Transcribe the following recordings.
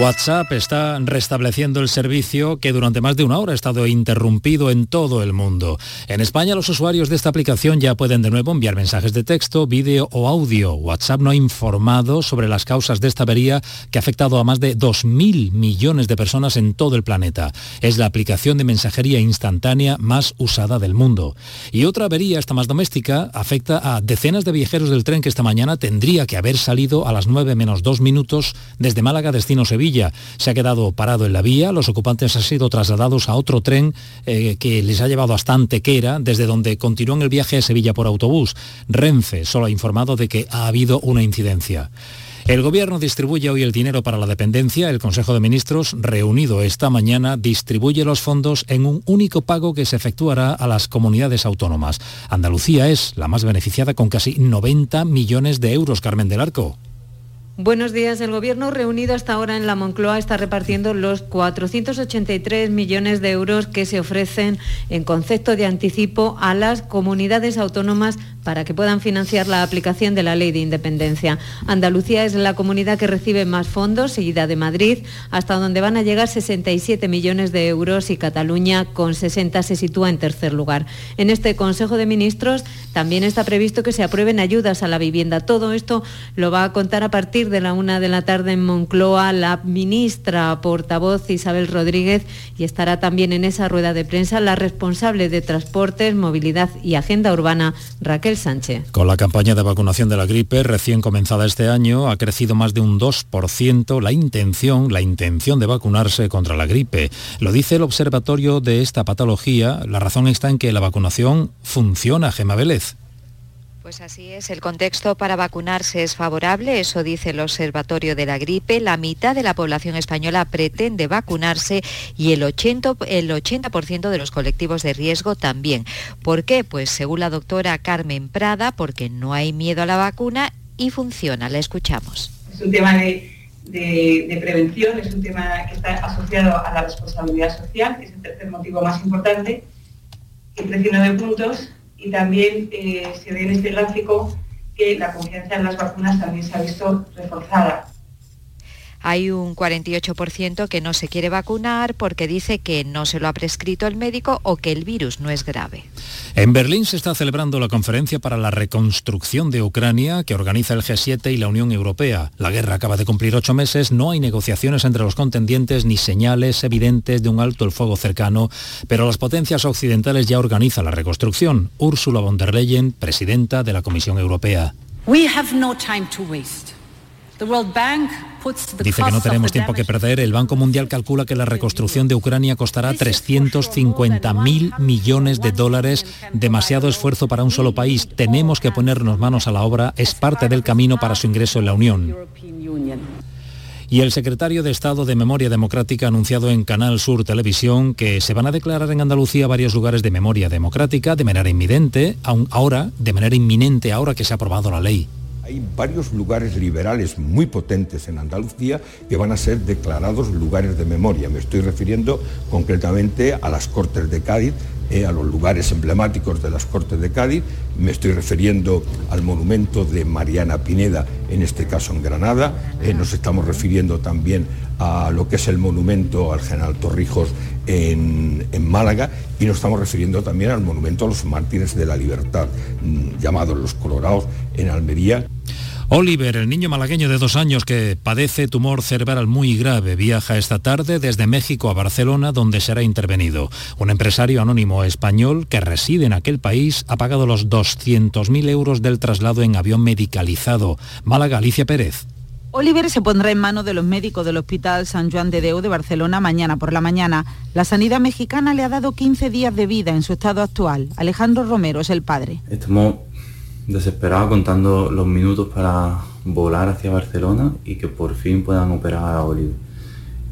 WhatsApp está restableciendo el servicio que durante más de una hora ha estado interrumpido en todo el mundo. En España los usuarios de esta aplicación ya pueden de nuevo enviar mensajes de texto, vídeo o audio. WhatsApp no ha informado sobre las causas de esta avería que ha afectado a más de 2.000 millones de personas en todo el planeta. Es la aplicación de mensajería instantánea más usada del mundo. Y otra avería, esta más doméstica, afecta a decenas de viajeros del tren que esta mañana tendría que haber salido a las 9 menos 2 minutos desde Málaga destino Sevilla se ha quedado parado en la vía, los ocupantes han sido trasladados a otro tren eh, que les ha llevado hasta Antequera, desde donde continúan el viaje a Sevilla por autobús. Renfe solo ha informado de que ha habido una incidencia. El Gobierno distribuye hoy el dinero para la dependencia. El Consejo de Ministros, reunido esta mañana, distribuye los fondos en un único pago que se efectuará a las comunidades autónomas. Andalucía es la más beneficiada con casi 90 millones de euros, Carmen del Arco. Buenos días. El Gobierno reunido hasta ahora en la Moncloa está repartiendo los 483 millones de euros que se ofrecen en concepto de anticipo a las comunidades autónomas para que puedan financiar la aplicación de la ley de independencia. Andalucía es la comunidad que recibe más fondos, seguida de Madrid, hasta donde van a llegar 67 millones de euros y Cataluña con 60 se sitúa en tercer lugar. En este Consejo de Ministros también está previsto que se aprueben ayudas a la vivienda. Todo esto lo va a contar a partir de la una de la tarde en Moncloa la ministra portavoz Isabel Rodríguez y estará también en esa rueda de prensa la responsable de Transportes, Movilidad y Agenda Urbana, Raquel Con la campaña de vacunación de la gripe recién comenzada este año ha crecido más de un 2% la intención, la intención de vacunarse contra la gripe. Lo dice el observatorio de esta patología. La razón está en que la vacunación funciona, Gema Vélez. Pues así es, el contexto para vacunarse es favorable, eso dice el Observatorio de la Gripe. La mitad de la población española pretende vacunarse y el 80%, el 80 de los colectivos de riesgo también. ¿Por qué? Pues según la doctora Carmen Prada, porque no hay miedo a la vacuna y funciona. La escuchamos. Es un tema de, prevención, es un tema que está asociado a la responsabilidad social, que es el tercer motivo más importante, presiona de puntos y también eh, se ve en este gráfico que la confianza en las vacunas también se ha visto reforzada. Hay un 48% que no se quiere vacunar porque dice que no se lo ha prescrito el médico o que el virus no es grave. En Berlín se está celebrando la conferencia para la reconstrucción de Ucrania que organiza el G7 y la Unión Europea. La guerra acaba de cumplir ocho meses, no hay negociaciones entre los contendientes ni señales evidentes de un alto el fuego cercano, pero las potencias occidentales ya organizan la reconstrucción. Ursula von der Leyen, presidenta de la Comisión Europea. Dice que no tenemos tiempo que perder. El Banco Mundial calcula que la reconstrucción de Ucrania costará 350.000 millones de dólares. Demasiado esfuerzo para un solo país. Tenemos que ponernos manos a la obra. Es parte del camino para su ingreso en la Unión. Y el secretario de Estado de Memoria Democrática ha anunciado en Canal Sur Televisión que se van a declarar en Andalucía varios lugares de memoria democrática de manera inminente, ahora, de manera inminente, ahora que se ha aprobado la ley. Hay varios lugares liberales muy potentes en Andalucía que van a ser declarados lugares de memoria. Me estoy refiriendo concretamente a las Cortes de Cádiz, eh, a los lugares emblemáticos de las Cortes de Cádiz. Me estoy refiriendo al monumento de Mariana Pineda, en este caso en Granada. Eh, nos estamos refiriendo también a lo que es el monumento al general Torrijos en, en, Málaga y nos estamos refiriendo también al monumento a los mártires de la libertad, mm, llamados los Colorados, en Almería. Oliver, el niño malagueño de dos años que padece tumor cerebral muy grave, viaja esta tarde desde México a Barcelona, donde será intervenido. Un empresario anónimo español que reside en aquel país ha pagado los 200.000 euros del traslado en avión medicalizado. Málaga, Alicia Pérez. Oliver se pondrá en manos de los médicos del Hospital San Juan de Deu de Barcelona mañana por la mañana. La sanidad mexicana le ha dado 15 días de vida en su estado actual. Alejandro Romero es el padre. Estamos desesperado contando los minutos para volar hacia Barcelona y que por fin puedan operar a Oliver.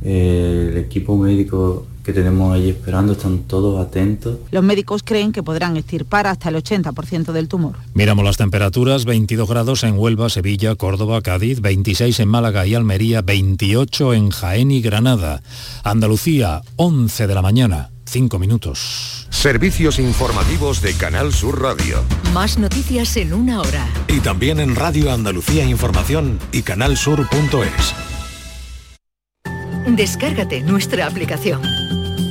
El equipo médico que tenemos allí esperando están todos atentos. Los médicos creen que podrán extirpar hasta el 80% del tumor. Miramos las temperaturas, 22 grados en Huelva, Sevilla, Córdoba, Cádiz, 26 en Málaga y Almería, 28 en Jaén y Granada. Andalucía, 11 de la mañana. cinco minutos. Servicios informativos de Canal Sur Radio. Más noticias en una hora. Y también en Radio Andalucía Información y canalsur.es. Descárgate nuestra aplicación.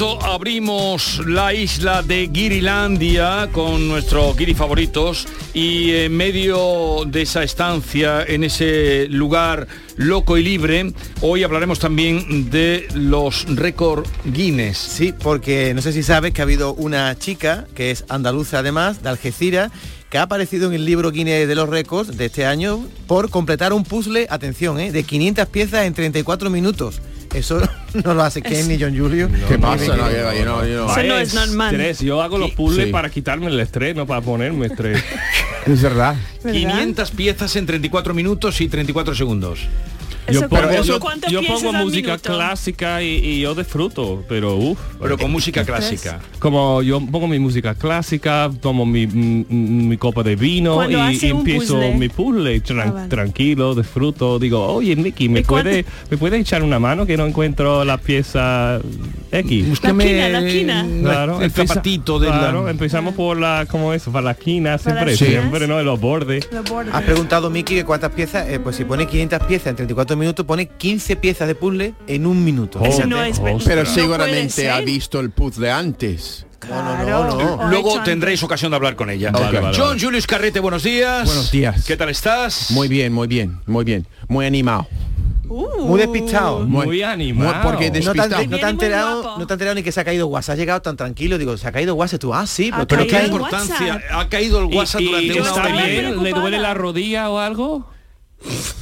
Abrimos la isla de Girilandia con nuestros guiri favoritos y en medio de esa estancia, en ese lugar loco y libre, hoy hablaremos también de los récord Guinness. Sí, porque no sé si sabes que ha habido una chica que es andaluza además, de Algeciras, que ha aparecido en el libro Guinness de los récords de este año por completar un puzzle, atención, ¿eh? de 500 piezas en 34 minutos. Eso no lo hace Ken ni John Julio. ¿Qué pasa? No, yo- yo no- yo no. Eso no es normal. Estrés. Yo hago los puzzles Sí. para quitarme el estrés, no para ponerme estrés. Es verdad. 500 piezas en 34 minutos y 34 segundos. Yo Eso pongo, yo- ¿cuánto yo piensas pongo música minuto? clásica y, y yo disfruto, pero uff. Pero con música clásica. Como yo pongo mi música clásica, tomo mi, mi- mi copa de vino Cuando y, empiezo puzzle. mi puzzle tran- Ah, vale. tranquilo, disfruto. Digo, oye Nicky, ¿me ¿Y cuánto- puede, ¿me puede echar una mano que no encuentro la pieza X? Búscame quina, la quina. Claro, el empieza- zapatito de claro, la... empezamos por la, ¿cómo es? Para la esquina, siempre, las esquinas. siempre, ¿no? En los bordes. Los bordes. Has preguntado, Miki, que cuántas piezas, eh, pues si pone 500 piezas en 34 minutos, pone 15 piezas de puzzle en un minuto. Oh, Eso no es oh, ver- pero seguramente ha visto el puzzle antes. Claro. Luego tendréis ocasión de hablar con ella. Vale, vale, John. Julius Carrete, buenos días. Buenos días. ¿Qué tal estás? Muy bien, muy bien, muy bien. Muy animado. Uh. Muy despistado. Muy, Muy- animado. muy- porque No te, no te han enterado, no te han enterado ni que se ha caído WhatsApp. Has llegado tan tranquilo, digo, se ha caído WhatsApp. Tú, ah, sí, pero, Ha Pero ¿qué importancia. WhatsApp. ¿Ha caído el WhatsApp y- durante y una hora y estaba media? bien? ¿Le duele la rodilla o algo?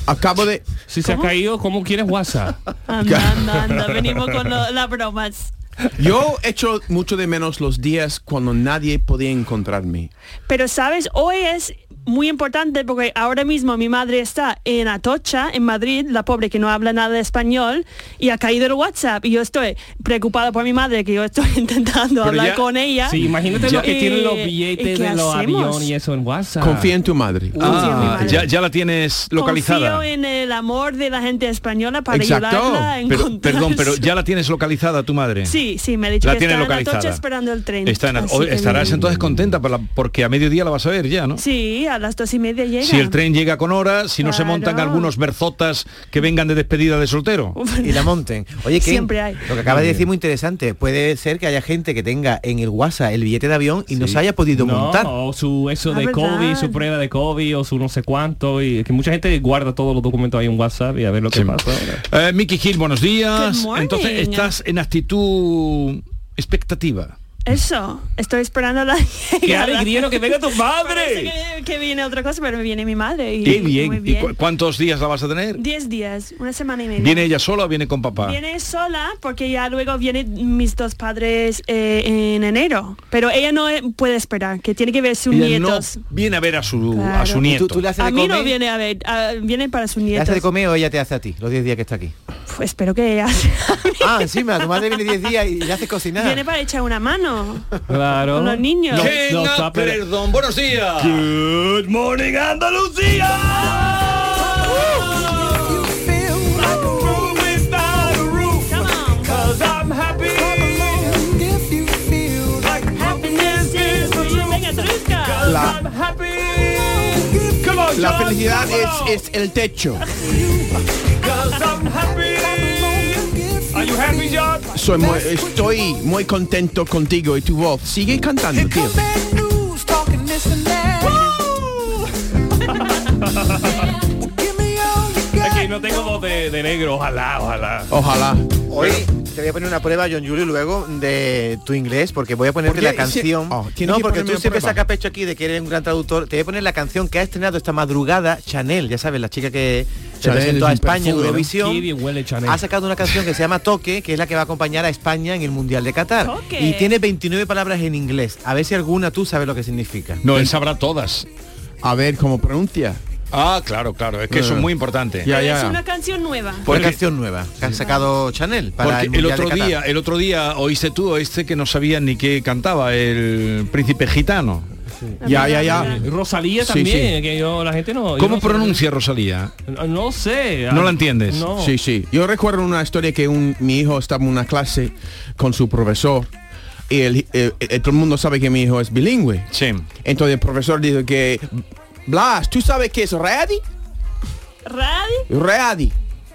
Acabo de... Si se ha caído, ¿cómo quieres WhatsApp? Anda, anda, anda. Venimos con lo- las bromas. Yo echo mucho de menos los días cuando nadie podía encontrarme. Pero sabes, hoy es muy importante porque ahora mismo mi madre está en Atocha, en Madrid, la pobre que no habla nada de español, y ha caído el WhatsApp. Y yo estoy preocupada por mi madre, que yo estoy intentando Pero hablar ya- con ella. Sí, imagínate Ya- lo que tienen los ¿Y- y billetes de los aviones y eso en WhatsApp. Confía en tu madre. Ah, madre. ya, ya la tienes localizada. Confío en el amor de la gente española para Exacto. ayudarla a Pero, encontrar perdón, pero ya la tienes localizada tu madre. Sí, sí, me ha dicho La que tiene está en localizada. Atocha esperando el tren. Está en- estarás entonces contenta por la- porque a mediodía la vas a ver ya, ¿no? Sí, a las dos y media llega. Si el tren llega con hora, si no se montan algunos berzotas que vengan de despedida de soltero. y la monten. Oye, Ken, Siempre hay. lo que acabas de decir muy interesante. Puede ser que haya gente que tenga en el WhatsApp el billete de avión y no se haya podido no, montar. o su eso Ah, de. COVID, su prueba de COVID o su no sé cuánto y que mucha gente guarda todos los documentos ahí en WhatsApp y a ver lo que pasa. Eh, Mickey Hill, buenos días. Entonces estás en actitud expectativa. Eso, estoy esperando la ¡Qué alegría lo que venga tu madre! que, que viene otra cosa, pero viene mi madre. Y, Qué bien. Muy ¿Y bien. cu- cuántos días la vas a tener? Diez días, una semana y media. ¿Viene ella sola o viene con papá? Viene sola porque ya luego vienen mis dos padres eh, en enero. Pero ella no eh, puede esperar, que tiene que ver sus Ella nietos. no viene a ver a su, a su ¿Y nieto. tú- tú le haces A de mí no viene a ver, a- viene para sus ¿Le nietos. hace de comer o ella te hace a ti los 10 días que está aquí? Pues espero que ella Ah, encima, tu madre viene 10 días y le hace cocinar. viene para echar una mano. Claro. Con los niños. No, no, pero- Perdón, buenos días. Good morning Andalucía. La, la felicidad es, es el techo. Soy muy- estoy muy contento contigo y tu voz. Sigue cantando, tío. Que no tengo voz de, negro, ojalá, ojalá. Ojalá. Hoy te voy a poner una prueba, John Julio, luego de tu inglés, porque voy a ponerte la canción. Oh, no, que porque tú siempre sacas pecho aquí de que eres un gran traductor. Te voy a poner la canción que ha estrenado esta madrugada Chanel, ya sabes, la chica que se presentó es a España en. Eurovisión. Ha sacado una canción que se llama Toque, que es la que va a acompañar a España en el Mundial de Qatar. Toque. Y tiene 29 palabras en inglés. A ver si alguna tú sabes lo que significa. No, él sabrá todas. A ver cómo pronuncia. Ah, claro, claro, es que eso es muy importante. Ya, Es ya. una canción nueva. Una Porque- canción nueva que han sacado Chanel para Porque el, otro de día, el otro día oíste tú este que no sabía ni qué cantaba, el príncipe gitano. Ya, ya, ya. Rosalía también, sí. que yo la gente no. ¿Cómo no sé- pronuncia Rosalía? No, no sé. ¿No la entiendes? No. Sí, sí. Yo recuerdo una historia que un, mi hijo estaba en una clase con su profesor y el, eh, eh, todo el mundo sabe que mi hijo es bilingüe. Sí. Entonces el profesor dijo que, Blas, ¿tú sabes qué es ready? ¿Ready? Ready.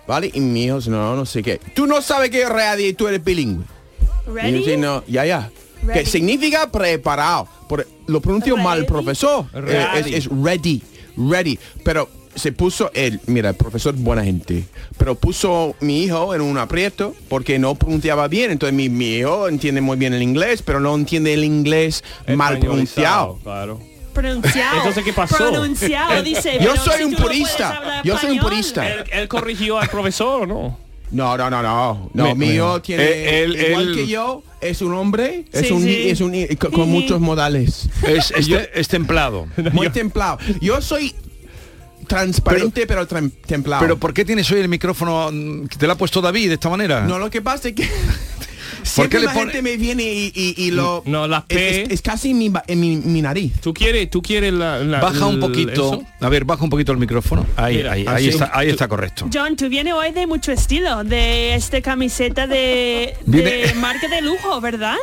¿Vale? Y mi hijo, no, no sé qué. Tú no sabes qué es ready y tú eres bilingüe. Y yo, ¿Ready? no, ya, ya. Que significa preparado. Por- lo pronunció mal el Ready. profesor. Eh, es, Ready. es ready, ready. Pero se puso él, mira, el profesor buena gente, pero puso mi hijo en un aprieto porque no pronunciaba bien. Entonces mi, mi hijo entiende muy bien el inglés, pero no entiende el inglés mal pronunciado. Claro. Pronunciado. Entonces, ¿qué pasó? Pronunciado, dice. Yo soy si un no purista. Yo soy un purista. Él, él corrigió al profesor, ¿o ¿no? No, no, no, no. No, Me- hijo tiene Eh, él- igual él- que yo, es un hombre, es un sí. es un con, con muchos modales. Es, es, es templado. Muy templado. Yo soy transparente pero, tran- templado. Pero ¿por qué tienes hoy el micrófono mm, que te lo ha puesto David de esta manera? no, lo que pasa es que ¿Por qué siempre le pone- gente me viene y, y- y lo No, la es, P- es- es casi en mi, en mi, mi nariz. ¿Tú quieres, tú quieres la, la- Baja un poquito. eso? A ver, baja un poquito el micrófono. Ahí, Mira, ahí, ahí está, ahí está correcto. John, tú vienes hoy de mucho estilo, de este camiseta de, marca de lujo, ¿verdad?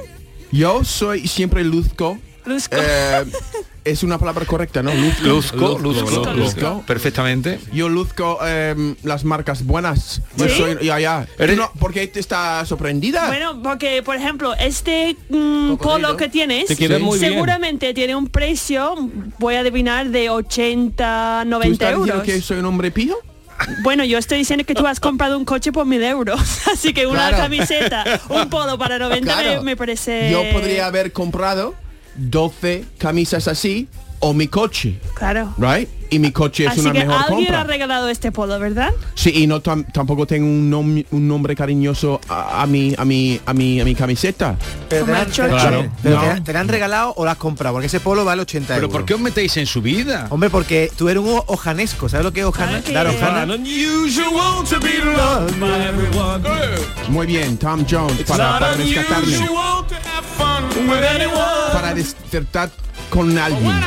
Yo soy siempre luzco. Luzco. Eh, es una palabra correcta, ¿no? Luzco. Luzco, Luzco, luzco, Luzco. luzco, perfectamente. Yo luzco em, las marcas buenas. Yo ¿Sí? soy, ya, ya. ¿Tú Eres- no- ¿Por qué te está sorprendida? Bueno, porque por ejemplo, este mm, polo que tienes Te queda muy bien. seguramente tiene un precio, voy a adivinar, de 80, ¿Tú 90 estás diciendo euros. que soy un hombre pijo? Bueno, yo estoy diciendo que tú has comprado un coche por mil euros, así que una Claro. camiseta, un polo para 90 me- Claro. me, parece... Yo podría haber comprado 12 camisas así o mi coche, Claro. right? Y mi coche es Así una que mejor alguien compra. ha regalado este polo, ¿verdad? Sí, y no tam- tampoco tengo un, nom- un nombre cariñoso a, a mi a mi a mi a mi camiseta. Pero te. Claro. pero No. la han regalado o la has comprado, porque ese polo vale 80 Pero euros. ¿por qué os metéis en su vida? Hombre, porque tú eres un ojanesco, ¿sabes lo que es ojana? Claro ojana. Muy bien, Tom Jones para, para rescatarme, para despertar con alguien,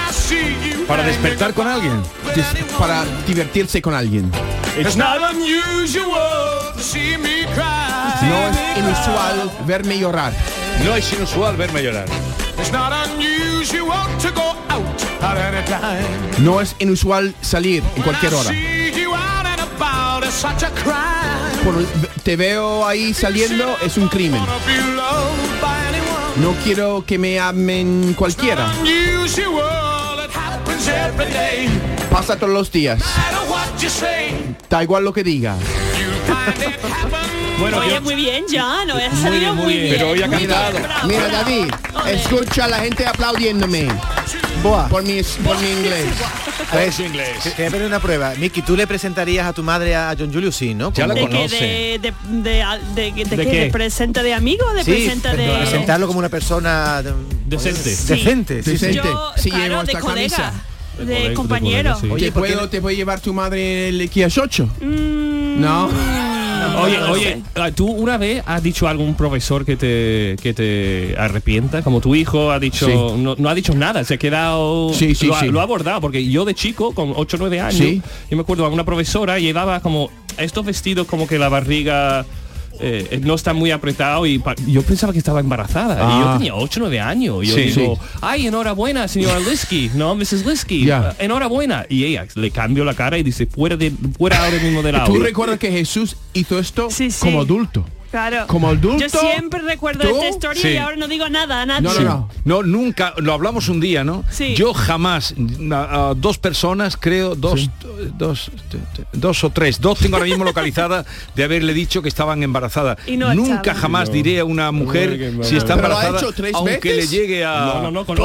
¿Para despertar con alguien? Des- para divertirse con alguien. It's not unusual to see me cry. No es inusual verme llorar. No es inusual verme llorar. It's not unusual to go out at any time. No es inusual salir en cualquier hora. Por- te veo ahí saliendo es un crimen. No quiero que me amen cualquiera. Unusual, it happens every day. Pasa todos los días. No matter what you say, Da igual lo que diga. Bueno, Oye, muy bien, John, hoy ha salido muy bien. Pero hoy ha Muy cantado. Mira, bravo. David, escucha a la gente aplaudiéndome Boa. por mi, por mi inglés. Su inglés. Te te voy a poner una prueba. Miki, ¿tú le presentarías a tu madre a John Julius? Sí, ¿no? Ya la conoce. ¿De, de, de, de, de, ¿De qué? qué? ¿De presenta de amigo de Sí, presenta de...? presentarlo como una persona de- Decente. decente. Decente. Claro, llevo de esta colega, camisa. de, de compañero. colega, sí. Oye, ¿por qué ¿puedo, no- ¿te puede llevar tu madre el Kia 8? Mm, No. Oye, oye, ah, ¿tú una vez has dicho a algún profesor que te, que te arrepienta? Como tu hijo ha dicho, Sí. no, no ha dicho nada, se ha quedado, Sí, sí, lo, ha, sí. lo ha abordado, porque yo de chico, con 8 o 9 años, yo me acuerdo a una profesora llevaba como estos vestidos como que la barriga eh, no está muy apretado y yo pensaba que estaba embarazada y yo Ah. tenía 8 o 9 años y yo Sí. digo, Sí. ay, enhorabuena, señora Linsky, no, Mrs. Linsky, Ya. eh, enhorabuena. Y ella le cambió la cara y dice, fuera, de, fuera ahora mismo de la ¿Tú aula". recuerdas que Jesús hizo esto sí. como adulto? Claro. Como adulto, Yo siempre recuerdo ¿tú? esta historia Sí. y ahora no digo nada a nadie. Sí. No, nunca, lo hablamos un día, ¿no? Sí. Yo jamás, a, a dos personas, creo, dos, dos, dos o tres, dos tengo ahora mismo localizadas de haberle dicho que estaban embarazadas. Y no nunca jamás No. diré a una mujer si está ¿Pero lo ha embarazada, hecho tres aunque veces? le llegue a, No, no, no, con la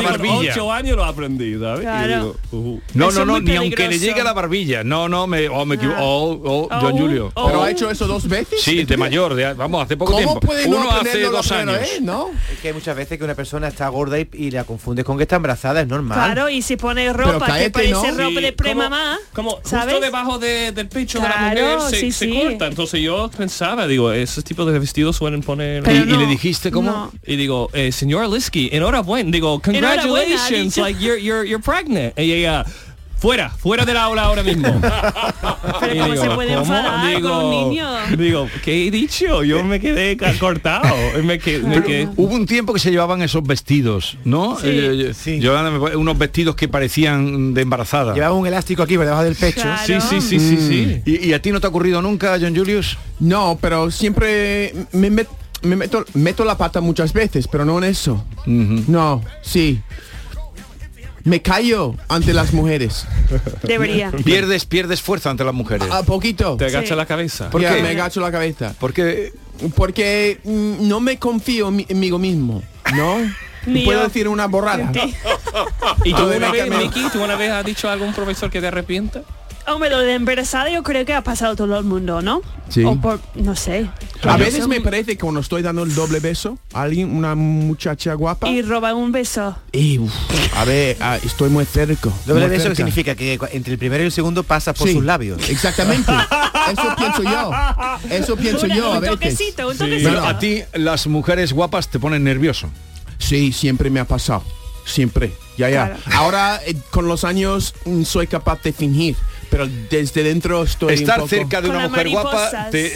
barbilla. ocho años lo aprendí, ¿sabes? Y Claro. digo, ujú. No, Eso no, no, ni aunque le llegue a la barbilla. No, no, me, Ah. o- o John Oh, Julio. oh. ¿Pero ha hecho eso dos veces? Sí, de mayor, de- vamos, hace poco ¿Cómo tiempo. puede no Uno hace aprenderlo la dos años. vez, no? Es que hay muchas veces que una persona está gorda y, y la confundes con que está embarazada, es normal. Claro, y si pone ropa que cállate, parece ¿no? ropa Sí, de como- premamá, Como justo ¿sabes? debajo de- del pecho de la Claro, mujer se, sí, se sí. corta. Entonces yo pensaba, digo, esos tipos de vestidos suelen poner... ¿Y, y no, le dijiste cómo? no. Y digo, eh, señor Liski, enhorabuena. Digo, Enhorabuena, congratulations, dicho. like you're, you're, you're pregnant. Y ella, fuera, fuera del aula ahora mismo. Pero Y ¿cómo se puede ¿cómo? enfadar con un niño? Digo, ¿qué he dicho? Yo me quedé cortado. Y me quedé, me quedé- Hubo un tiempo que se llevaban esos vestidos, ¿no? Sí. Eh, Sí. llevaban unos vestidos que parecían de embarazada. Llevaba un elástico aquí por debajo del pecho. Claro. Sí, sí, sí, sí, sí. ¿Y, y a ti no te ha ocurrido nunca, John Julius? No, pero siempre me, met- me meto, meto la pata muchas veces, pero no en eso. No, sí. Me callo ante las mujeres. Debería. Pierdes, pierdes fuerza ante las mujeres. A poquito. Te agacha Sí. la cabeza. ¿Por Ya, qué? Me agacho la cabeza. Porque Porque mm, no me confío en mí- mismo, ¿no? Ni Puedo yo. decir una borrada. ¿Y tú una vez, Miki, tú una vez has dicho a algún profesor que te arrepienta? Hombre, lo de embarazada yo creo que ha pasado todo el mundo, ¿no? Sí. O por, no sé. A veces me parece que cuando estoy dando el doble beso a alguien, una muchacha guapa, Y roba un beso. y, uf, a ver, ah, estoy muy cerca. Doble muy beso cerca. significa que entre el primero y el segundo pasas por Sí, sus labios. Exactamente. Eso pienso yo. Eso pienso Una- yo a un veces. toquecito, un Sí. toquecito. pero a ti las mujeres guapas te ponen nervioso. Sí, siempre me ha pasado. Siempre. Ya, ya. Claro. Ahora, eh, con los años, mm, soy capaz de fingir. Pero desde dentro estoy un Estar poco- cerca de Con una mujer guapa, te,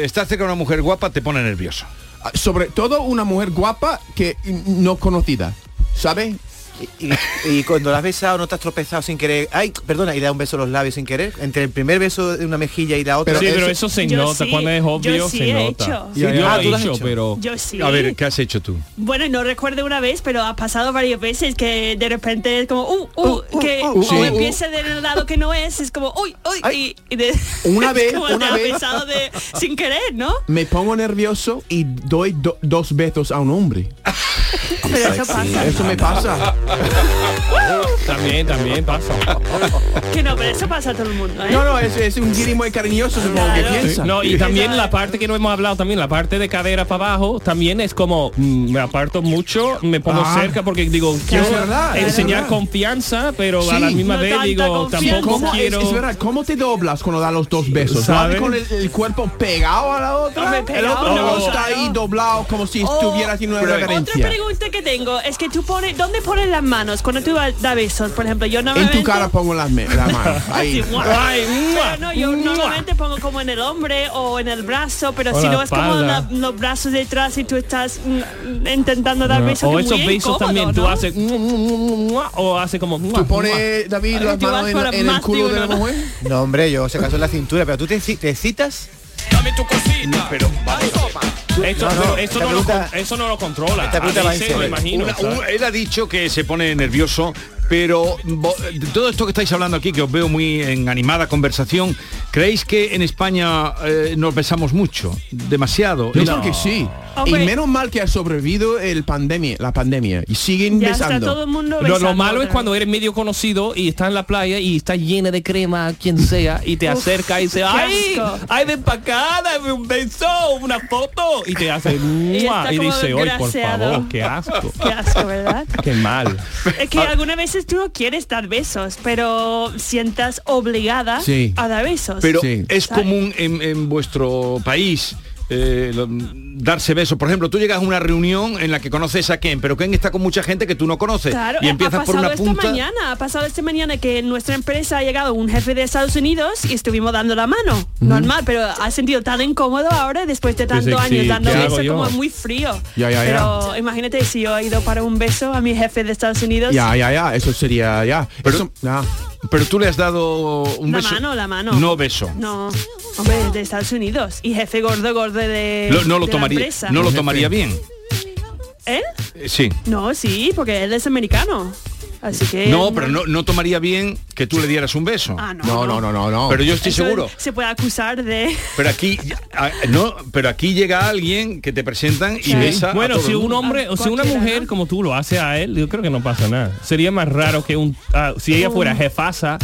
eh, estar cerca de una mujer guapa te pone nervioso. Ah, Sobre todo una mujer guapa que no conocida. ¿Sabe? Y, y cuando la has besado no te has tropezado sin querer. Ay, perdona, y le da un beso a los labios sin querer. Entre el primer beso de una mejilla y la otra. sí, pero eso- eso se Yo nota. sí, Cuando es obvio, yo sí se he nota. hecho. Yo Sí. lo Ah, he ¿tú lo has hecho, hecho? pero... Yo sí. A ver, ¿qué has hecho tú? Bueno, no recuerdo una vez, pero ha pasado varias veces que de repente es como, uh, uh, que uh, o sí. empieza del lado que no es, es como, uy, uy, y, y de, Una vez, como una te ha vez. besado de, sin querer, ¿no? Me pongo nervioso y doy do- dos besos a un hombre. Pero eso pasa. Eso me pasa. También, también pasa. Que no, pero eso pasa a todo el mundo, ¿eh? No, no, es, es un guiri muy cariñoso, supongo que Claro. piensa. No, y también la parte que no hemos hablado también, la parte de cadera para abajo, también es como mm, me aparto mucho, me pongo Ah. cerca porque digo, quiero verdad, es enseñar verdad. confianza, pero a Sí. la misma No vez digo, confianza. tampoco ¿Cómo, es, quiero... es verdad, ¿cómo te doblas cuando da los dos besos? ¿Sabe? ¿Sabes? Con el, el cuerpo pegado a la otra. Hombre, el otro no, está ahí doblado como si Oh, estuviera haciendo una pero- Otra reverencia. pregunta que tengo es que tú pones, ¿dónde pones las manos cuando tú das besos? Por ejemplo, yo En normalmente... tu cara pongo las la mano. Ahí. Así, ¡mua! Ay, ¡mua! Pero no, yo normalmente pongo como en el hombre o en el brazo, pero O si no es como la- los brazos detrás y tú estás mm, intentando dar No, besos. o esos muy besos incómodo, también, tú haces o hace como Tú pones, David, las manos en, en el culo de la mujer. No, hombre, yo se acaso en la cintura, pero tú te, te citas. Pero Esto, No, no, pero esto no, lo, pregunta- con- eso no lo controla. esta pregunta A va en veces, me serio. imagino. Una- ¿sabes? un- él ha dicho que se pone nervioso, pero todo esto que estáis hablando aquí, que os veo muy en animada conversación, ¿creéis que en España eh, nos besamos mucho? Demasiado. Yo Es- creo que sí. Y menos mal que ha sobrevivido el pandemia, la pandemia. Y siguen Ya está besando. todo el mundo Lo, malo es cuando eres medio conocido y está en la playa y está llena de crema, quien sea, y te Uf, acerca y dice, ¡ay! ¡Ay, ven para acá! ¡Dame un beso! ¡Una foto! Y te hace y, como dice, ¡ay, por graseado". favor! ¡Qué asco! vez. Qué asco, ¿verdad? ¡Qué mal! Es que algunas veces tú no quieres dar besos, pero sientas obligada Sí. a dar besos. Pero Sí. es ¿Sabes? común en, en vuestro país eh, lo- darse besos. Por ejemplo, tú llegas a una reunión en la que conoces a Ken, pero Ken está con mucha gente que tú no conoces. Claro, y ha empiezas pasado por una esta punta. mañana, ha pasado esta mañana que en nuestra empresa ha llegado un jefe de Estados Unidos y estuvimos dando la mano. Normal, pero ha sentido tan incómodo ahora después de tantos años sí, dando ¿qué hago besos como muy frío. Ya, ya, ya. pero imagínate si yo he ido para un beso a mi jefe de Estados Unidos. Ya, ya, ya. Eso sería, ya. Pero- Eso- ya. Pero tú le has dado un la beso. mano, la mano. No beso. No, hombre, de Estados Unidos. Y jefe gordo, gordo de. Lo- no lo de tomaría, no lo tomaría bien. ¿Él? Eh, Sí. No, sí, porque él es americano. Así que. No, pero no, no tomaría bien que tú le dieras un beso. Ah, no, No, no, no, no, no. Pero yo estoy Eso seguro. Se puede acusar de. Pero aquí a- no, pero aquí llega alguien que te presentan y Sí. besa. a Bueno, todo si un hombre o si una mujer como tú lo hace a él, yo creo que no pasa nada. Sería más raro que un ah, si ella fuera jefasa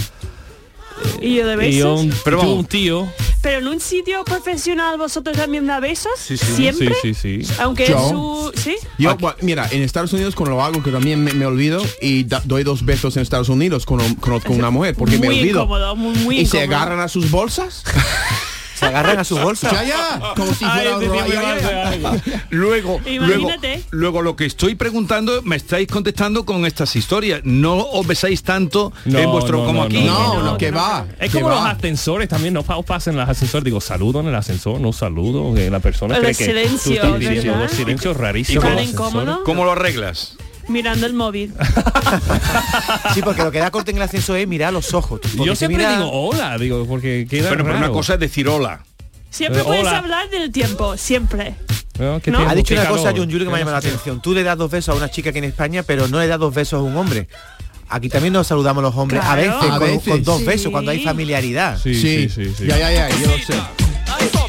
Y yo de y yo besos. un, Pero vamos. un tío. Pero en un sitio profesional vosotros también da besos. Sí, sí. Siempre. Sí, sí, sí. Aunque Yo- es su. ¿Sí? Yo, bueno, mira, en Estados Unidos cuando lo hago, que también me, me olvido y da- doy dos besos en Estados Unidos con, con, con una mujer porque me olvido. incómodo, muy, muy y se agarran a sus bolsas. Se agarran a su bolsa. Ya, como si fuera Ay. Luego, luego, Imagínate. luego lo que estoy preguntando me estáis contestando con estas historias. No os besáis tanto No, en vuestro no, como no, aquí. No, no, no, que no. va. Es que como los ascensores también, no pa- pasan los ascensores, digo, saludo en el ascensor, no saludo, que la persona El cree que tú silencio, estás pidiendo ¿verdad? los silencios ¿Y rarísimos. cómo- en el Tan ascensor. incómodo. ¿Cómo lo arreglas? Mirando el móvil. Sí, porque lo que da corte en el ascenso es mirar los ojos. Porque Yo si siempre mira- digo hola, digo, porque queda Pero, pero una cosa es decir hola. Siempre Eh, puedes hola. hablar del tiempo, siempre. Ha dicho ¿Qué una cosa? John Julio, que me ha ¿Qué llamado la atención. Tú le das dos besos a una chica aquí en España, pero no le das dos besos a un hombre. Aquí también nos saludamos los hombres a veces, A con, veces. con dos Sí. besos, cuando hay familiaridad. Sí, sí, sí, sí. Ya, ya, ya, yo lo sé.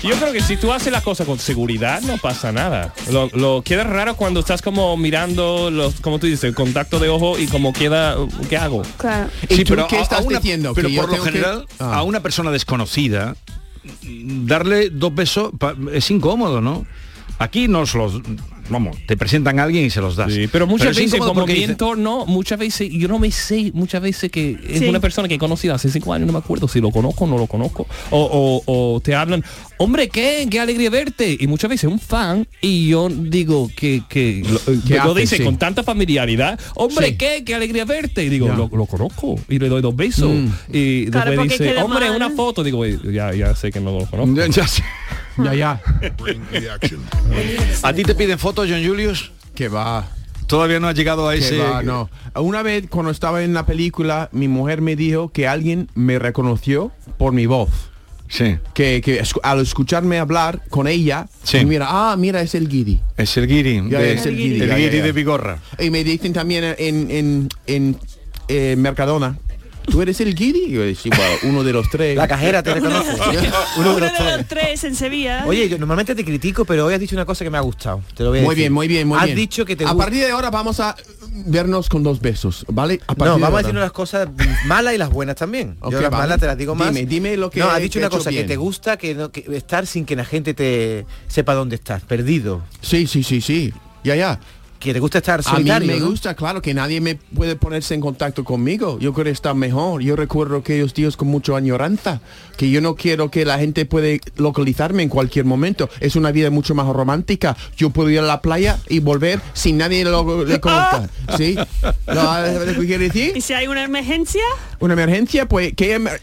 Yo creo que si tú haces la cosa con seguridad no pasa nada. Lo, lo queda raro cuando estás como mirando los, como tú dices, el contacto de ojo y como queda, ¿qué hago? Claro. ¿Y tú pero qué a- a estás una- diciendo? Pero ¿Que yo por lo que- general, Ah. a una persona desconocida, darle dos besos es incómodo, ¿no? Aquí nos los vamos, te presentan a alguien y se los das. Sí, pero muchas es veces, como porque mi dice- entorno, muchas veces, yo no me sé, muchas veces que es Sí. una persona que he conocido hace cinco años, no me acuerdo si lo conozco o no lo conozco. O, o- o te hablan, hombre, ¿qué? Qué alegría verte. Y muchas veces un fan, y yo digo que, que lo, ¿Qué lo hace? dice Sí. con tanta familiaridad, hombre, Sí. ¿qué? Qué alegría verte. Y digo, lo, lo conozco. Y le doy dos besos. Mm. Y Claro, después dice, hombre, mal. una foto. Digo, "Eh, ya, ya sé que no lo conozco. Ya- ya sé. Ya, ya. ¿A ti te piden fotos, John Julius? Que va. Todavía no has llegado a Que ese. va, no. Una vez cuando estaba en la película, mi mujer me dijo que alguien me reconoció por mi voz. Sí. Que, que al escucharme hablar con ella, Sí. mira, ah, mira, es el guiri. Es el guiri. De- es el guiri, el ya, ya, guiri ya. de Vigorra. Y me dicen también en, en, en eh, Mercadona, ¿tú eres el guiri? Y yo decía, "Bueno, uno de los tres. La cajera te reconoce. Uno de Uno los de tres. los tres en Sevilla. Oye, yo normalmente te critico, pero hoy has dicho una cosa que me ha gustado. Te lo voy a Muy decir. bien, muy bien, muy has bien. dicho que te A partir de ahora vamos a vernos con dos besos, ¿vale? A partir No, de vamos a ahora. decir las cosas malas y las buenas también. Ok, Yo las vale. malas te las digo más. Dime, dime lo que No, has dicho una cosa, que te gusta que, no- que estar sin que la gente te sepa dónde estás, perdido. Sí, sí, sí, sí. Ya, ya. Que te gusta estar A mí me ¿no? gusta, claro, que nadie me puede ponerse en contacto conmigo. Yo quiero estar mejor. Yo recuerdo aquellos días con mucha añoranza, que yo no quiero que la gente puede localizarme en cualquier momento. Es una vida mucho más romántica. Yo puedo ir a la playa y volver sin nadie lo le conozca. ¿Sí? ¿Lo ¿Lo que quiere decir? ¿Y si hay una emergencia? Una emergencia, pues, ¿qué emer-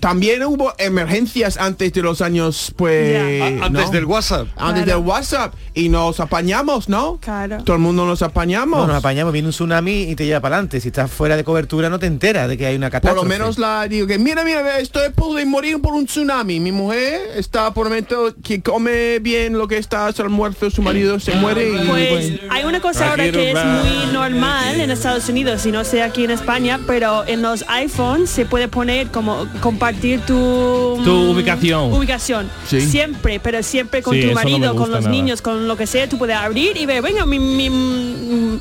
También hubo emergencias antes de los años, pues... Ya. A- antes ¿no? del WhatsApp. Antes Claro. del WhatsApp. Y nos apañamos, ¿no? Claro. Todo el mundo nos apañamos. No, nos apañamos, viene un tsunami y te lleva para adelante. Si estás fuera de cobertura no te enteras de que hay una Por catástrofe. lo menos la digo que mira, mira, estoy a punto de morir por un tsunami. Mi mujer está por momento que come bien lo que está su almuerzo, su marido se muere y Pues hay una cosa ahora que es muy normal en Estados Unidos y no sé aquí en España, pero en los iPhones se puede poner como compartir tu Tu mm, ubicación. ubicación. Sí. Siempre, pero siempre con Sí, tu no marido, con los nada. niños, con lo que sea, tú puedes abrir y ver, venga, mi, mi, mm,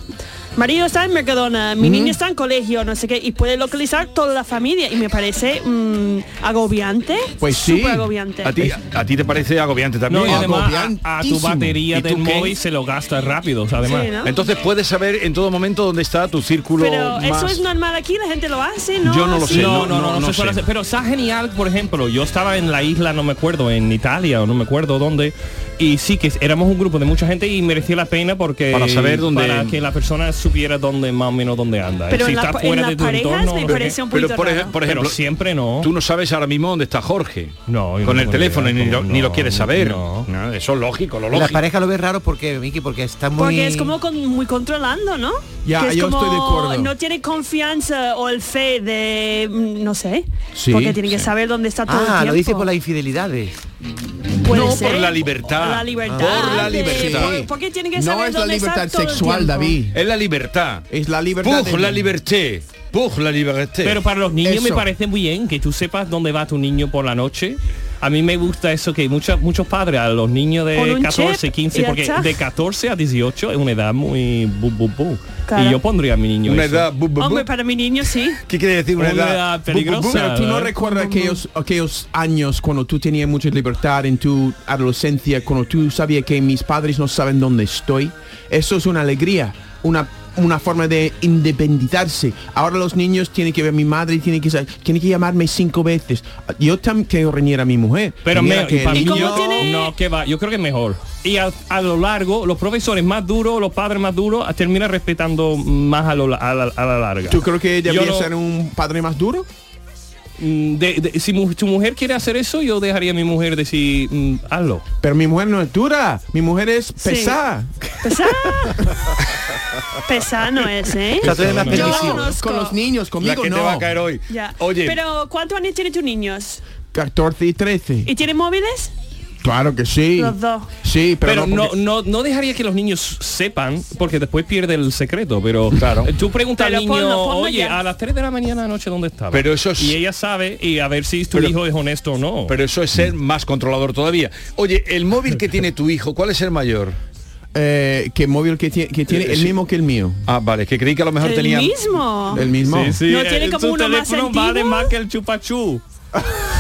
marido está en Mercadona, mi niño está en colegio, no sé qué, y puede localizar toda la familia y me parece mm, agobiante. Pues sí. súper agobiante. ¿A ti, ¿A ti te parece agobiante también? No, y además a, a tu batería ¿Y tú del móvil se lo gasta rápido, o sea, además. Sí, ¿no? Entonces puedes saber en todo momento dónde está tu círculo Pero eso es normal aquí, la gente lo hace, ¿no? Yo no lo Sí. sé, No, no, no, no, no, no se suele sé. hacer. Pero está genial, por ejemplo, yo estaba en la isla, no me acuerdo, en Italia o no me acuerdo dónde, y sí que éramos un grupo de mucha gente y merecía la pena porque Para saber dónde- para que la persona supiera dónde más o menos dónde anda. Pero si en la- está en fuera las de tu parejas entorno, me porque- parece un Pero por, ej- raro. por ejemplo, Pero siempre no. Tú no sabes ahora mismo dónde está Jorge. No, con no el teléfono idea, ni, lo, no, ni lo quieres saber. no. No, eso es lógico, lo La lógico. pareja lo ve raro porque, Miki, porque está muy... Porque es como con- muy controlando, ¿no? Ya, Que es yo como estoy de acuerdo. no tiene confianza o el fe de, mm, no sé, Sí, porque tiene que saber dónde está todo el Ah, tiempo. lo dice por las infidelidades. Puede no, ser. por la libertad. La libertad. Por la libertad. ¿por, por qué tiene que No saber es la dónde está libertad sexual? David. Es la libertad. Es la libertad. De- la liberté. Pour la liberté. Pero para los niños me Eso. parece muy bien que tú sepas dónde va tu niño por la noche. A mí me gusta eso que muchos muchos padres a los niños de un 14, chip 15, y ya porque de 14 a 18 es una edad muy bu, bu, bu. Claro. Y yo pondría a mi niño Una eso. edad... bu, bu, bu. Hombre, para mi niño sí. ¿Qué quiere decir una, Una edad? edad bu, bu, bu? peligrosa. Pero tú no recuerdas aquellos, aquellos años cuando tú tenías mucha libertad en tu adolescencia, cuando tú sabías que mis padres no saben dónde estoy. Eso es una alegría, una, una forma de independizarse. Ahora los niños tienen que ver a mi madre, tiene que, tiene que llamarme cinco veces. Yo también quiero reñir a mi mujer. Pero me, que para mí tiene- no, que va, yo creo que es mejor. Y a, a lo largo, los profesores más duros, los padres más duros, terminan respetando más a, lo a, la, a la larga. ¿Tú crees que Yo debería no- ser un padre más duro? Mm, de- de- si mu- tu mujer quiere hacer eso, yo dejaría a mi mujer decir, mm, hazlo. Pero mi mujer no es dura, mi mujer es Sí. pesada. Pesar no es, ¿eh? Yo. Con los niños, La conmigo que no. te va a caer hoy. Ya. Oye, Pero ¿cuántos años tienen tus niños? 14 y 13. ¿Y tienen móviles? Claro que sí. Los dos. Sí, pero, Pero, no, no, porque- no, no dejaría que los niños sepan, porque después pierde el secreto. Pero Claro. eh, tú preguntas al niño, ponlo, ponlo oye, ya. a las 3 de la mañana anoche, ¿dónde estaba? Pero eso es- Y ella sabe, y a ver si tu Pero- hijo es honesto o no. pero eso es ser más controlador todavía. Oye, el móvil que tiene tu hijo, ¿cuál es el mayor? Eh, ¿Qué móvil que tiene? Que tiene Eh, el mismo que el mío. Ah, vale, que creí que a lo mejor El tenía... mismo. El mismo. Sí, sí, ¿No eh, tiene como su uno más teléfono vale más que el chupachú.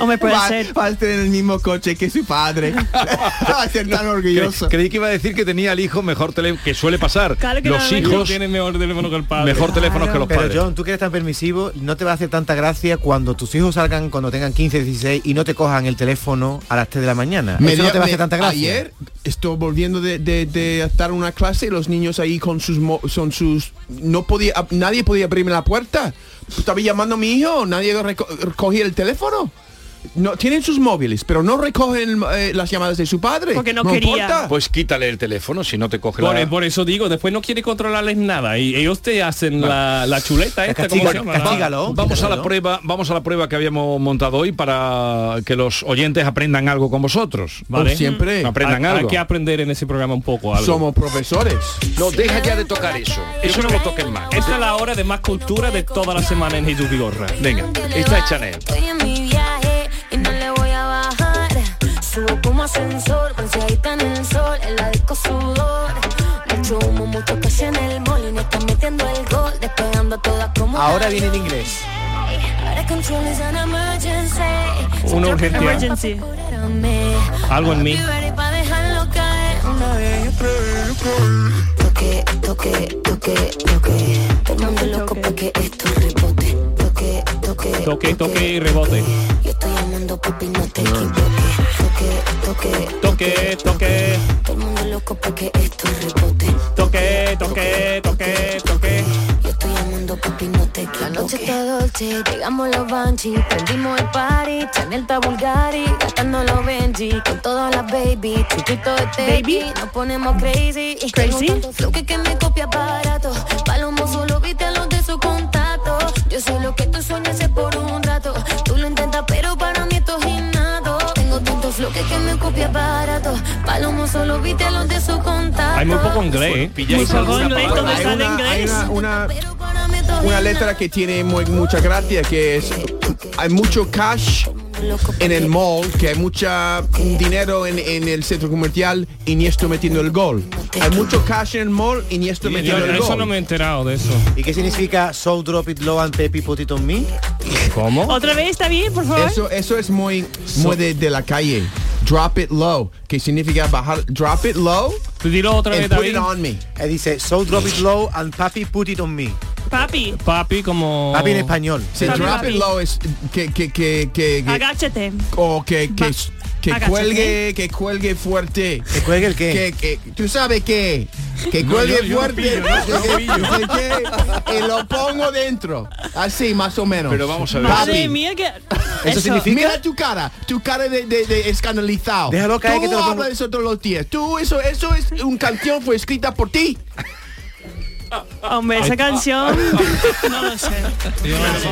Hombre, puede Va, ser. va a tener el mismo coche que su padre. va a ser tan orgulloso. Cre- creí que iba a decir que tenía el hijo mejor teléfono, que suele pasar. Claro que Los no, no, hijos tiene mejor teléfono que el padre. mejor teléfonos que los Pero padres. John, tú que eres tan permisivo, no te va a hacer tanta gracia cuando tus hijos salgan cuando tengan 15, 16 y no te cojan el teléfono a las 3 de la mañana. Me Eso no dio- te va a hacer tanta gracia. Ayer estoy volviendo de, de, de estar en una clase y los niños ahí con sus mo- son sus no podía nadie podía abrirme la puerta. Estaba llamando a mi hijo, nadie reco- recogía el teléfono. No tienen sus móviles, pero no recogen eh, las llamadas de su padre. Porque no quería. importa. Pues quítale el teléfono si no te coge Por, la... por eso digo, después no quiere controlarles nada y ellos te hacen la, la chuleta esta, ¿cómo se llama? castígalo. Vamos a la prueba, vamos a la prueba que habíamos montado hoy para que los oyentes aprendan algo con vosotros. Vale. Siempre. Aprendan hay, hay algo. que aprender en ese programa un poco algo. Somos profesores. No, deja ya de tocar eso. Eso no lo toques más. Esta es la hora de más cultura de toda la semana en Jesús Vigorra. Venga, esta es Chanel. Ascensor, bronceadita en el sol, en la disco sudor. Mucho humo, mucho cash en el mall y me están metiendo el gol, despegando todas como Ahora una viene en inglés. Una urgencia. Emergency. Algo en mí. Toque, toque, toque, toque. Loco pa' que esto rebote. Toque, toque, Toque, toque y rebote. Yo estoy llamando papi, no te equivoques. Toque, toque, Toque, toque, todo el mundo loco pa' que esto rebote. toque, toque, toque, toque. Yo estoy llamando papi, no te equivoques. La noche está dolce, llegamos los Banshee, prendimos el party, Chanel está Bulgari, gastando los Benji, con todas las baby, chupito de Baby. nos ponemos crazy. Crazy. flow que, que me copia barato, palomo solo viste a los de su contacto. Yo soy lo que tú sueñas es por un rato, tú lo intentas pero que, que me copia barato, palomo solo viste los de su contacto. Hay muy poco inglés. ¿eh? ¿Pilláis Muy poco alguna inglés, Hay está una, hay inglés. una, una, una letra que tiene muy- mucha gracia que es hay mucho cash en el mall, que hay mucha dinero en, en el centro comercial y ni estoy metiendo el gol. Hay mucho cash en el mall y ni estoy metiendo el eso gol. no me he enterado de eso. ¿Y qué significa so drop it low and it on me? ¿Cómo? Otra vez, ¿está bien, por favor? Eso, eso es muy, muy de, de la calle. Drop it low, que significa bajar, drop it low Tú dilo otra vez, and put it on me. Eh, dice so drop it low and papi put it on me. Papi, Papi como... Papi en español. Sí, Papi, drop papi. it low es que, que, que, que, que- agáchate. o que, que. Que Agacha, cuelgue, que cuelgue fuerte. ¿Que cuelgue el qué? Que, que- ¿Tú sabes qué? Que No, cuelgue yo fuerte. pillo, no, yo no Que- pillo. que- que- y lo pongo dentro. Así, más o menos. Pero vamos a ver. Madre Papi, mía, que... ¿Eso significa? Mira tu cara, tu cara de, de- de escandalizado. Déjalo caer Tú que te lo pongo. hablas de eso todos los días. Tú, eso, eso es una canción fue escrita por ti. Hombre, esa canción... No lo sé.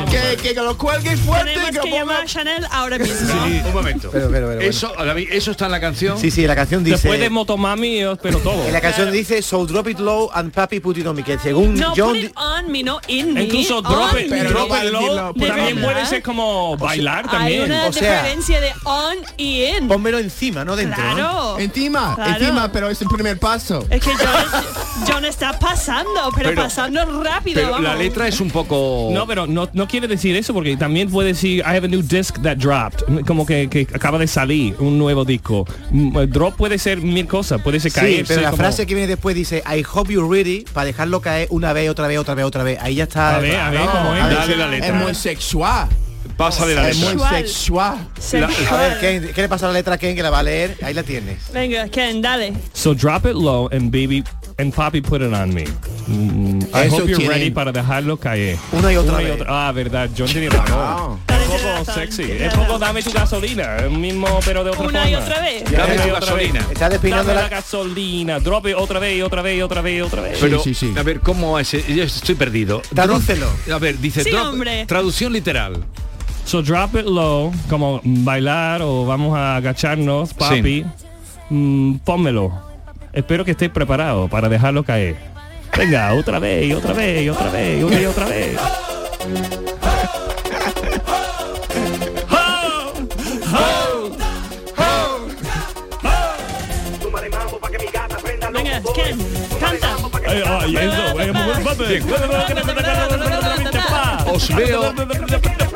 Que, que lo cuelgue fuerte. Tenemos que que llamar a Chanel ahora mismo. Un momento. Pero, pero, pero. Eso, David, eso está en la canción. Sí, sí, la canción dice... Después de Motomami, eh, pero todo. En la canción dice So drop it low and papi put it on me que según No, John put it on me, no in me. Incluso drop it. Pero drop it low, ¿de también puede ser como bailar Hay también. una O sea- diferencia de on y in. pónmelo encima, no dentro. ¿no? Claro. Encima, Claro. encima, pero es el primer paso. Es que John, John está pasando, pero, Pero- pasando rápido. Pero vamos. la letra es un poco. No, pero no, no quiere decir eso porque también puede decir I have a new disc that dropped, como que, que acaba de salir un nuevo disco. Mm, eh, Drop puede ser mil cosas, puede ser Sí, caer. pero la frase que viene después dice I hope you're ready para dejarlo caer una vez, otra vez, otra vez, otra vez. Ahí ya está. A ver, a ver, No, ¿cómo es? Dale la letra. Es muy sexual. Pásale la Es letra. muy Sexual. sexual. Sexual. A ver, Ken, ¿qué le pasa a la letra a Ken que la va a leer? Ahí la tienes. Venga, Ken, dale. So drop it low and baby and papi put it on me. Mm, I hope you're tiene- ready para dejarlo caer. Una y otra vez. Ah, verdad, John tiene razón. Es poco sexy. Es poco dame tu gasolina. El mismo pero de otra Una forma. y otra vez. Dame Una tu y otra gasolina. vez. Está despeinando Dame la la... gasolina. Drop it otra vez y otra vez y otra vez y otra vez. Pero, Sí, sí, sí. a ver, ¿cómo es? Yo estoy perdido. Tradúcelo. A ver, dice Sí, drop- hombre. traducción literal. So drop it low, como bailar o vamos a agacharnos, papi. Mm, pónmelo. Espero que estés preparado para dejarlo caer. Venga, otra vez, y otra vez, y otra vez, y una y otra vez. Venga, Ken, canta. Ay, ay, eso, eh, Os veo,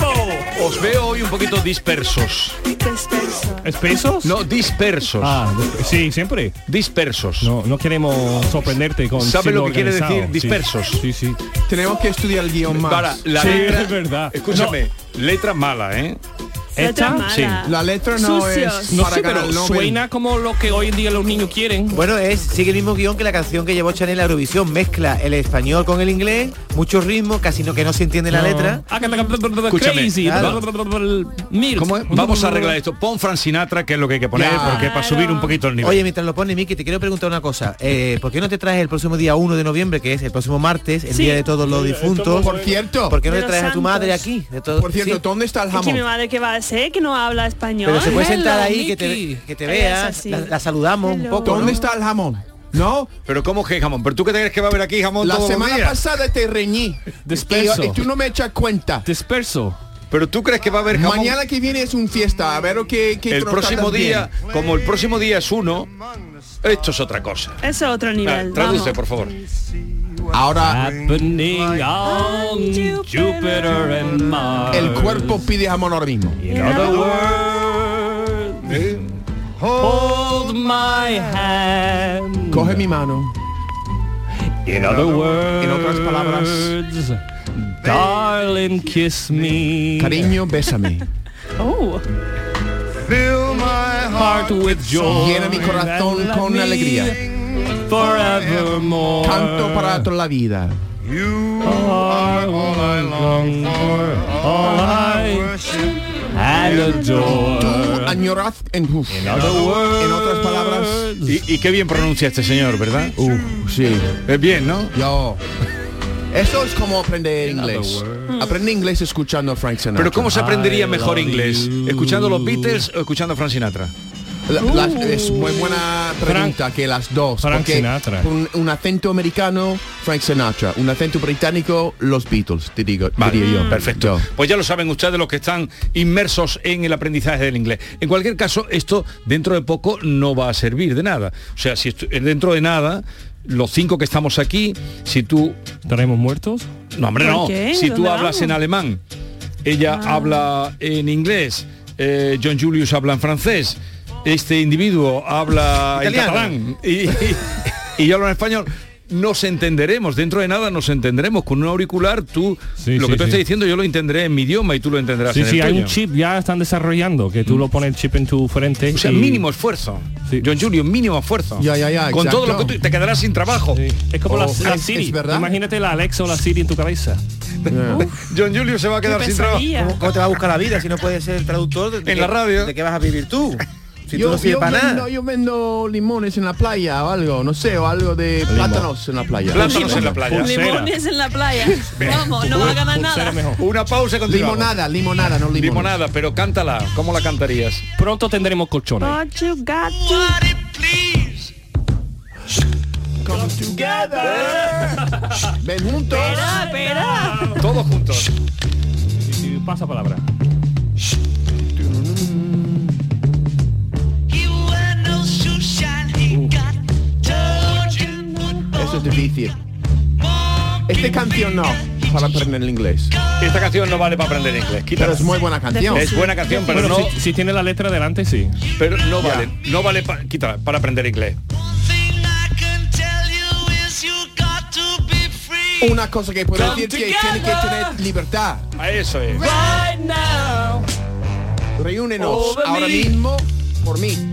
os veo hoy un poquito dispersos. Disperso. ¿Espesos? No, dispersos. Ah, sí, siempre. Dispersos. No, no queremos sorprenderte con ¿Sabe lo que quiere decir dispersos? Sí, sí. Tenemos que estudiar el guion más. Para, la Sí, letra, es verdad. Escúchame, letra mala, ¿eh? Letra ¿Esta? mala. Sí. La letra no es No para sé, pero suena como lo que hoy en día los niños quieren. Bueno, es sigue el mismo guion que la canción que llevó Chanel a Eurovisión. Mezcla el español con el inglés, mucho ritmo, casi no que no se entiende la letra. Ah, Escúchame, claro. ¿Cómo es? Vamos a arreglar esto. Pon Frank Sinatra, que es lo que hay que poner, porque para subir un poquito el nivel. Oye, mientras lo pone Miki, te quiero preguntar una cosa. Eh, ¿Por qué no te traes el próximo día 1 de noviembre, que es el próximo martes, el Sí. día de todos los difuntos? Por cierto, ¿Por qué no los traes a tu madre aquí? De todo, por cierto, Sí. ¿dónde está el Es que mi jamón? madre que va a hacer que no habla español. Pero se puede sentar Hello, ahí, que te, que te Es vea, así. la, la saludamos un poco. ¿no? ¿Dónde está el jamón? ¿No? Pero ¿cómo que jamón? ¿Pero tú qué te crees que va a haber aquí jamón La todos los semana días? pasada te reñí. Disperso. Y, y tú no me echas cuenta. Disperso. ¿Pero tú crees que va a haber jamón? Mañana que viene es un fiesta. A ver qué, qué el próximo día, bien. como el próximo día es uno, esto es otra cosa. Eso es otro Ah, nivel. traduce, vamos. por favor. Ahora Happening on Jupiter and Mars. el cuerpo pide jamón ahora mismo. In other words, hold my hand. Coge mi mano. In other words, En otras palabras, darling, kiss me. cariño, bésame. Oh, Heart with joy. Llena mi corazón con me alegría. Forevermore. Canto para toda la vida. are all I long for, all I and adore. Tú añoraz en, uf, In other words, en otras palabras. Y, y qué bien pronuncia este señor, ¿verdad? Uf, sí. Es bien, ¿no? Yo. Eso es como aprender inglés. Aprende inglés escuchando a Frank Sinatra. Pero ¿cómo se aprendería mejor inglés? you. ¿Escuchando los Beatles o escuchando a Frank Sinatra? La- las- es muy buena pregunta que las dos. Frank porque Sinatra. Un, un acento americano, Frank Sinatra. Un acento británico, los Beatles, te digo, Vale, diría yo. perfecto. Yo. Pues ya lo saben ustedes los que están inmersos en el aprendizaje del inglés. En cualquier caso, esto dentro de poco no va a servir de nada. O sea, si dentro de nada, los cinco que estamos aquí, si tú... ¿Estaremos muertos? No, hombre, ¿Por no. qué? Si tú ¿Dónde hablas vamos? en alemán, ella habla en inglés, eh, John Julius habla en francés, este individuo habla en Italiano. catalán y, y- y yo hablo en español. nos entenderemos, dentro de nada nos entenderemos. Con un auricular tú, Sí, lo sí, que tú sí. estás diciendo yo lo entenderé en mi idioma y tú lo entenderás Sí, en sí, el hay tuyo. un chip, ya están desarrollando, que tú lo pones el chip en tu frente. O sea, y- mínimo esfuerzo. John Julio, mínimo esfuerzo. Ya, ya, ya, Con todo lo que tú te quedarás sin trabajo. Es como la, Oh. la Siri. Imagínate la Alexa o la Siri en tu cabeza. John Julio se va a quedar sin trabajo. ¿Cómo, cómo te va a buscar la vida si no puedes ser el traductor de, de En la radio. ¿De qué vas a vivir tú? Si tú yo, no sirves yo para vendo, nada. yo vendo limones en la playa o algo, no sé, o algo de plátanos en la playa. Plátanos en la playa. Limones en la playa. Vamos, no va a ganar nada. Una pausa y continuamos. Limonada, limonada, no limones. Limonada, pero cántala. ¿Cómo la cantarías? Pronto tendremos colchones. What you got to- Come together. Ven juntos. Espera, espera. Todos juntos. Pasa palabra. Eso es difícil. Esta canción no, para aprender el inglés. Esta canción no vale para aprender inglés. Quítala. Pero es muy buena canción. Es buena canción, pero Bueno, no. si, si tiene la letra delante, sí. Pero no vale. No vale para. Quítala, para aprender inglés. Una cosa que puedo Come decir que tiene que tener libertad. A eso es. Right now. Reúnenos Over ahora me. mismo por mí.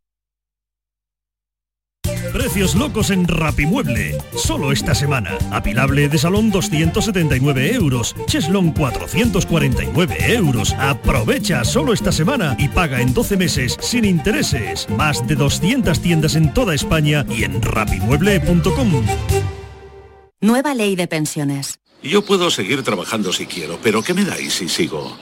Precios locos en Rapimueble. Solo esta semana. Apilable de salón 279 euros. Cheslon 449 euros. Aprovecha solo esta semana y paga en 12 meses sin intereses. Más de 200 tiendas en toda España y en rapimueble.com. Nueva ley de pensiones. Yo puedo seguir trabajando si quiero, pero ¿qué me dais si sigo?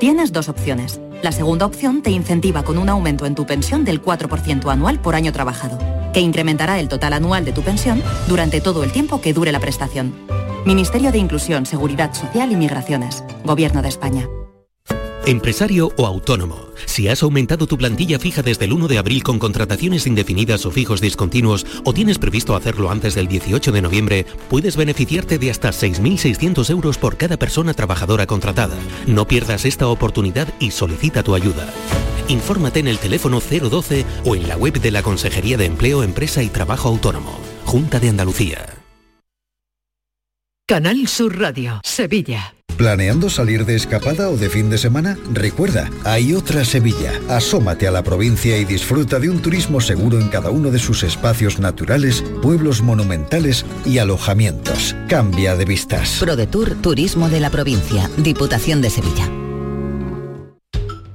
Tienes dos opciones. La segunda opción te incentiva con un aumento en tu pensión del 4% anual por año trabajado, que incrementará el total anual de tu pensión durante todo el tiempo que dure la prestación. Ministerio de Inclusión, Seguridad Social y Migraciones. Gobierno de España. Empresario o autónomo. Si has aumentado tu plantilla fija desde el 1 de abril con contrataciones indefinidas o fijos discontinuos o tienes previsto hacerlo antes del 18 de noviembre, puedes beneficiarte de hasta 6.600 euros por cada persona trabajadora contratada. No pierdas esta oportunidad y solicita tu ayuda. Infórmate en el teléfono 012 o en la web de la Consejería de Empleo, Empresa y Trabajo Autónomo. Junta de Andalucía. Canal Sur Radio, Sevilla. ¿Planeando salir de escapada o de fin de semana? Recuerda, hay otra Sevilla. Asómate a la provincia y disfruta de un turismo seguro en cada uno de sus espacios naturales, pueblos monumentales y alojamientos. Cambia de vistas. ProDetour Turismo de la Provincia, Diputación de Sevilla.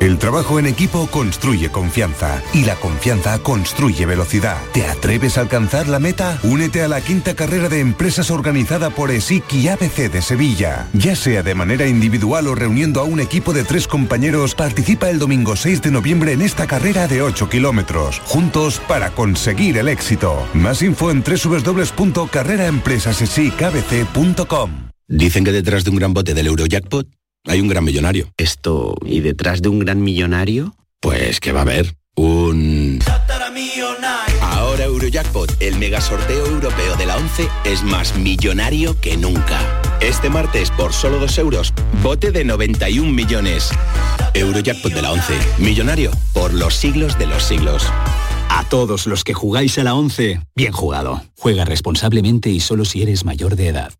El trabajo en equipo construye confianza y la confianza construye velocidad. ¿Te atreves a alcanzar la meta? Únete a la quinta carrera de empresas organizada por ESIC y ABC de Sevilla. Ya sea de manera individual o reuniendo a un equipo de tres compañeros, participa el domingo 6 de noviembre en esta carrera de 8 kilómetros. Juntos para conseguir el éxito. Más info en www.carreraempresasesicabc.com. Dicen que detrás de un gran bote del Eurojackpot hay un gran millonario. Esto, ¿y detrás de un gran millonario? Pues que va a haber un... Ahora Eurojackpot, el mega sorteo europeo de la 11, es más millonario que nunca. Este martes, por solo 2 euros, bote de 91 millones. Eurojackpot de la 11, millonario por los siglos de los siglos. A todos los que jugáis a la 11, bien jugado. Juega responsablemente y solo si eres mayor de edad.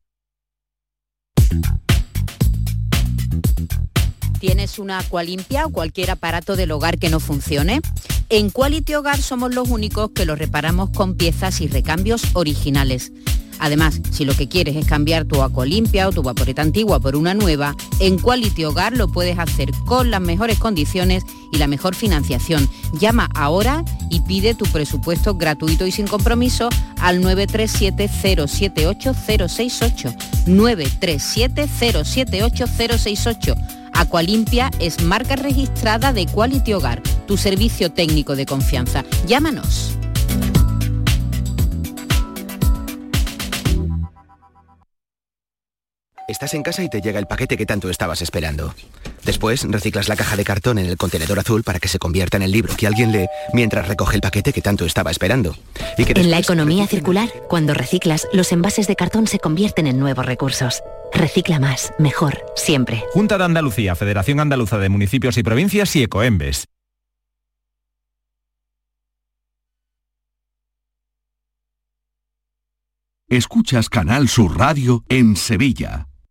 ¿Tienes una Aqualimpia o cualquier aparato del hogar que no funcione? En Quality Hogar somos los únicos que lo reparamos con piezas y recambios originales. Además, si lo que quieres es cambiar tu agua limpia o tu vaporeta antigua por una nueva, en Quality Hogar lo puedes hacer con las mejores condiciones y la mejor financiación. Llama ahora y pide tu presupuesto gratuito y sin compromiso al 937-078-068. 937-078-068. Aqualimpia es marca registrada de Quality Hogar, tu servicio técnico de confianza. Llámanos. Estás en casa y te llega el paquete que tanto estabas esperando. Después reciclas la caja de cartón en el contenedor azul para que se convierta en el libro que alguien lee mientras recoge el paquete que tanto estaba esperando. Y que En la economía circular, cuando reciclas, los envases de cartón se convierten en nuevos recursos. Recicla más, mejor, siempre. Junta de Andalucía, Federación Andaluza de Municipios y Provincias y Ecoembes. Escuchas Canal Sur Radio en Sevilla.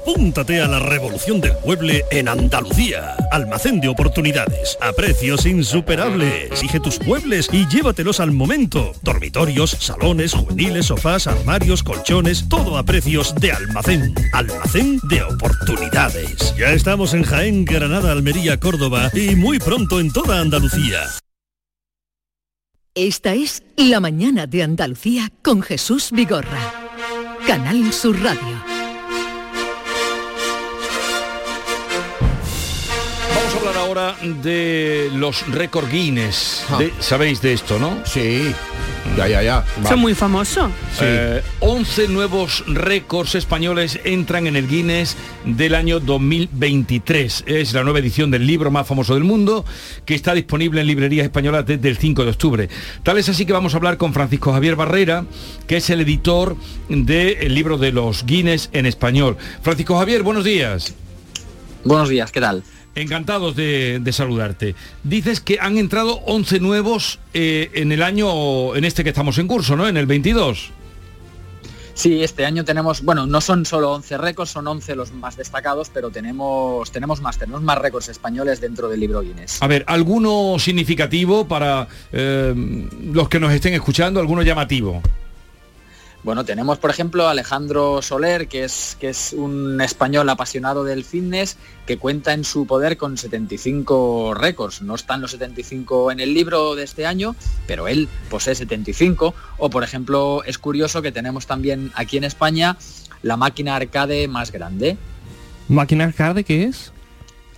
Apúntate a la revolución del mueble en Andalucía. Almacén de oportunidades, a precios insuperables. Exige tus muebles y llévatelos al momento. Dormitorios, salones, juveniles, sofás, armarios, colchones, todo a precios de almacén. Almacén de oportunidades. Ya estamos en Jaén, Granada, Almería, Córdoba y muy pronto en toda Andalucía. Esta es La mañana de Andalucía con Jesús Vigorra. Canal Sur Radio. Ahora de los récord Guinness. De- Sabéis de esto, ¿no? Sí. Ya, ya, ya. Son muy famosos. Eh, 11 nuevos récords españoles entran en el Guinness del año 2023. Es la nueva edición del libro más famoso del mundo que está disponible en librerías españolas desde el 5 de octubre. Tal es así que vamos a hablar con Francisco Javier Barrera, que es el editor del libro de los Guinness en español. Francisco Javier, buenos días. Buenos días, ¿qué tal? Encantados de, de saludarte. Dices que han entrado 11 nuevos eh, en el año, en este que estamos en curso, ¿no? En el 22. Sí, este año tenemos, bueno, no son solo 11 récords, son 11 los más destacados, pero tenemos, tenemos más, tenemos más récords españoles dentro del libro Guinness. A ver, ¿alguno significativo para eh, los que nos estén escuchando? ¿Alguno llamativo? Bueno, tenemos por ejemplo a Alejandro Soler, que es, que es un español apasionado del fitness, que cuenta en su poder con 75 récords. No están los 75 en el libro de este año, pero él posee 75. O por ejemplo, es curioso que tenemos también aquí en España la máquina arcade más grande. ¿Máquina arcade qué es?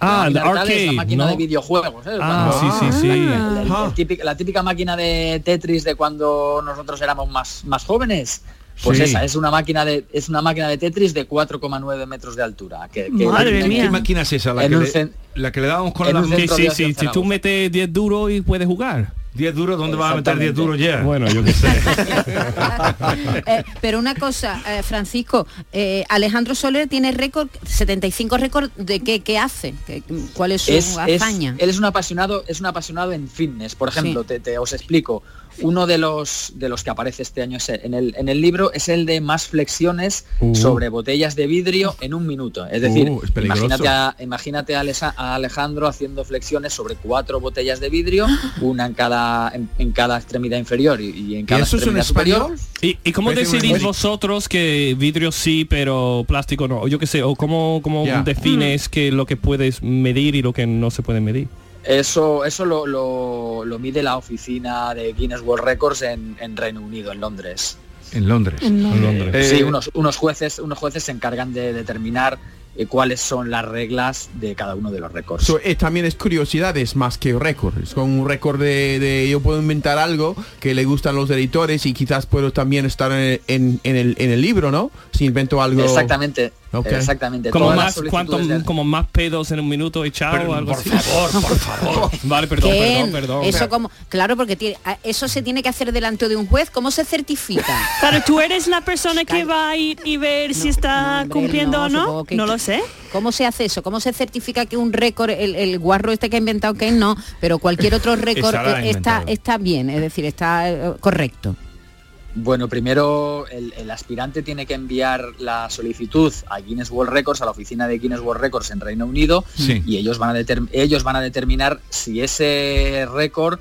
Ah, la máquina arcade arcade, es la máquina ¿no? de videojuegos. ¿eh? Ah, sí, sí, sí. La típica máquina de Tetris de cuando nosotros éramos más, más jóvenes. Pues Sí. esa, es una máquina de es una máquina de Tetris de 4,9 metros de altura. Que, que- ¿Qué- que- ¿Qué máquina es esa? La, que un le, la que le dábamos con la Sí, de sí, ocio si tú metes 10 duros y puedes jugar. 10 duros, ¿dónde vas a meter 10 duros ya? Bueno, yo qué sé. Eh, pero una cosa, eh, Francisco, eh, Alejandro Soler tiene récord, 75 récord de qué, qué hace, ¿Qué- cuál es su es, es- hazaña. él es un apasionado, es un apasionado en fitness. Por ejemplo, te, te- os explico. Uno de los, de los que aparece este año es en, el, en el libro es el de más flexiones Uh. sobre botellas de vidrio en un minuto. Es decir, Uh, es peligroso. imagínate, a, imagínate a, Alesa- a Alejandro haciendo flexiones sobre cuatro botellas de vidrio, una en cada, en, en cada extremidad inferior y, y en cada eso es en extremidad superior. ¿Y, y cómo decidís vosotros que vidrio sí, pero plástico no? O yo qué sé, o cómo, cómo defines que lo que puedes medir y lo que no se puede medir. Eso, eso lo, lo- lo mide la oficina de Guinness World Records en, en Reino Unido, en Londres. En Londres. En Londres. sí, Eh, unos, unos jueces, unos jueces se encargan de determinar eh, cuáles son las reglas de cada uno de los récords. So, eh, también es curiosidades más que récords. Con un récord de, de- yo puedo inventar algo que le gustan los editores y quizás puedo también estar en, en- en el, en el libro, ¿no? Si invento algo. Exactamente. Exactamente. Como más, cuánto, de- como más pedos en un minuto echado Pero, o algo por así. favor, por favor. Vale, perdón, ¿Qué? perdón, perdón. Eso como, claro, porque tiene, eso se tiene que hacer delante de un juez. ¿Cómo se certifica? Claro, tú eres la persona que va a ir y ver si está hombre, cumpliendo no, o no. que- no lo sé. ¿Cómo se hace eso? ¿Cómo se certifica que un récord, el, el guarro este que ha inventado que no, pero cualquier otro récord está, está bien, es decir, está eh, correcto? Bueno, primero el, el aspirante tiene que enviar la solicitud a Guinness World Records, a la oficina de Guinness World Records en Reino Unido, Sí. y ellos van a, ellos van a determinar si ese récord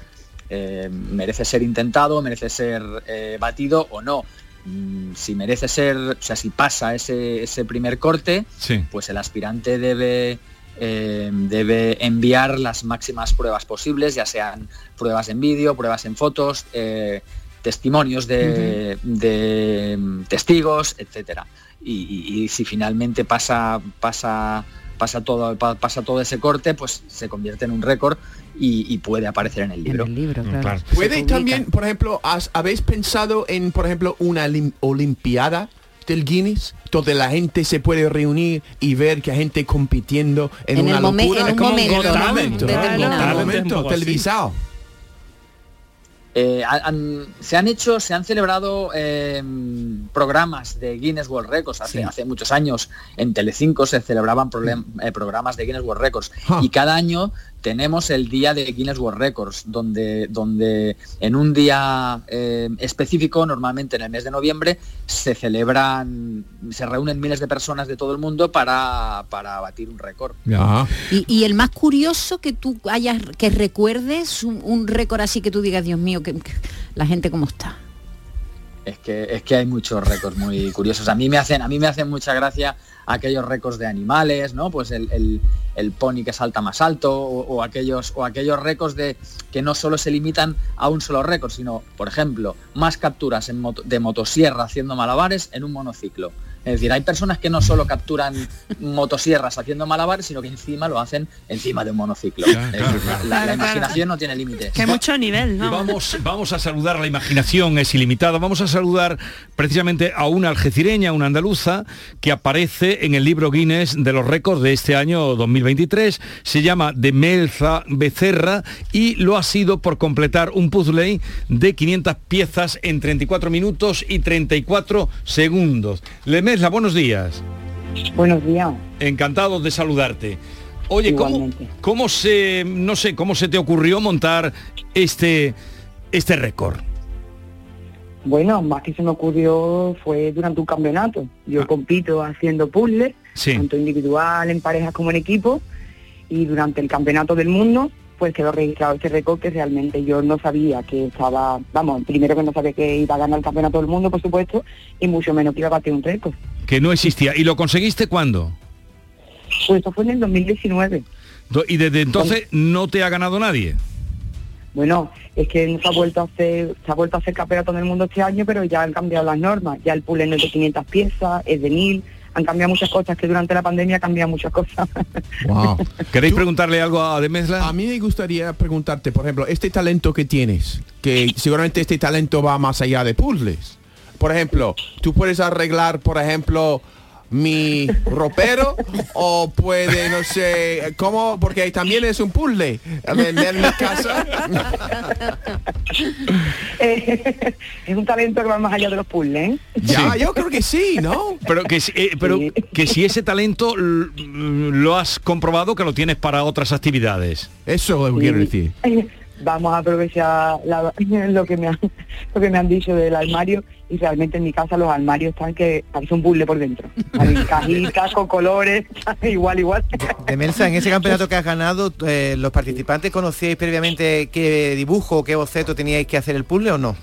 eh, merece ser intentado, merece ser eh, batido o no. Mm, Si merece ser, o sea, si pasa ese, ese primer corte, Sí. pues el aspirante debe eh, debe enviar las máximas pruebas posibles, ya sean pruebas en vídeo, pruebas en fotos, eh, testimonios de, de, mm, testigos, etcétera. Y, y- y si finalmente pasa, pasa, pasa todo, pa- pasa todo ese corte, pues se convierte en un récord y, y puede aparecer en el libro. ¿Puede también, por ejemplo, has- habéis pensado en, por ejemplo, una lim- olimpiada del Guinness? Donde la gente se puede reunir y ver que hay gente compitiendo en, En una el locura. en un momento, momento, así. televisado. Eh, han- se han hecho, se han celebrado eh, programas de Guinness World Records. Hace, hace muchos años. En Telecinco se celebraban problem- eh, programas de Guinness World Records. Y cada año tenemos el día de Guinness World Records, donde, donde en un día eh, específico, normalmente en el mes de noviembre, se celebran, se reúnen miles de personas de todo el mundo para, para batir un récord. Y, y el más curioso que tú hayas, que recuerdes, un, un récord así que tú digas, Dios mío, que, que la gente cómo está. Es que, es que hay muchos récords muy curiosos. A mí me hacen, a mí me hacen mucha gracia aquellos récords de animales, ¿no? Pues el, el- pony que salta más alto, o, aquellos, o aquellos récords de que no solo se limitan a un solo récord, sino, por ejemplo, más capturas de motosierra haciendo malabares en un monociclo. Es decir, hay personas que no solo capturan motosierras haciendo malabares, sino que encima lo hacen encima de un monociclo. La- la, la Claro, imaginación no tiene límites. Que mucho nivel, ¿no? vamos, vamos a saludar, la imaginación es ilimitada, vamos a saludar precisamente a una algecireña, una andaluza, que aparece en el libro Guinness de los récords de este año 2023. Se llama Demelza Becerra y lo ha sido por completar un puzzle de 500 piezas en 34 minutos y 34 segundos. Buenos días. Buenos días. Encantado de saludarte. Oye, ¿cómo, cómo se, no sé, cómo se te ocurrió montar este, este récord? Bueno, más que se me ocurrió fue durante un campeonato. Yo compito haciendo puzzles, Sí. tanto individual, en parejas como en equipo, y durante el campeonato del mundo pues quedó registrado este récord que realmente yo no sabía que estaba, vamos, primero que no sabía que iba a ganar el campeonato del mundo, por supuesto, y mucho menos que iba a batir un récord. Que no existía. ¿Y lo conseguiste cuándo? Pues esto fue en el 2019. Do- Y desde entonces no te ha ganado nadie. Bueno, es que no se ha vuelto a hacer, se ha vuelto a hacer campeonato del mundo este año, pero ya han cambiado las normas. Ya el puzzle no es de 500 piezas, es de 1000. Han cambiado muchas cosas, que durante la pandemia han cambiado muchas cosas. Wow. ¿Queréis preguntarle algo a Demezla? A mí me gustaría preguntarte, por ejemplo, este talento que tienes, que seguramente este talento va más allá de puzzles. Por ejemplo, tú puedes arreglar, por ejemplo, mi ropero o puede, no sé, ¿cómo? Porque también es un puzzle. En, en mi casa. Eh, es un talento que va más allá de los puzzles. ¿eh? Ya, yo creo que sí, ¿no? Pero que, si- eh, pero que si ese talento lo has comprobado que lo tienes para otras actividades. Eso lo quiero decir. Vamos a aprovechar la- lo que me han lo que me han dicho del armario y realmente en mi casa los armarios están que parece un puzzle por dentro. Cajitas con colores, igual, igual. Demelsa, en ese campeonato que has ganado, eh, ¿los participantes conocíais previamente qué dibujo o qué boceto teníais que hacer el puzzle o no?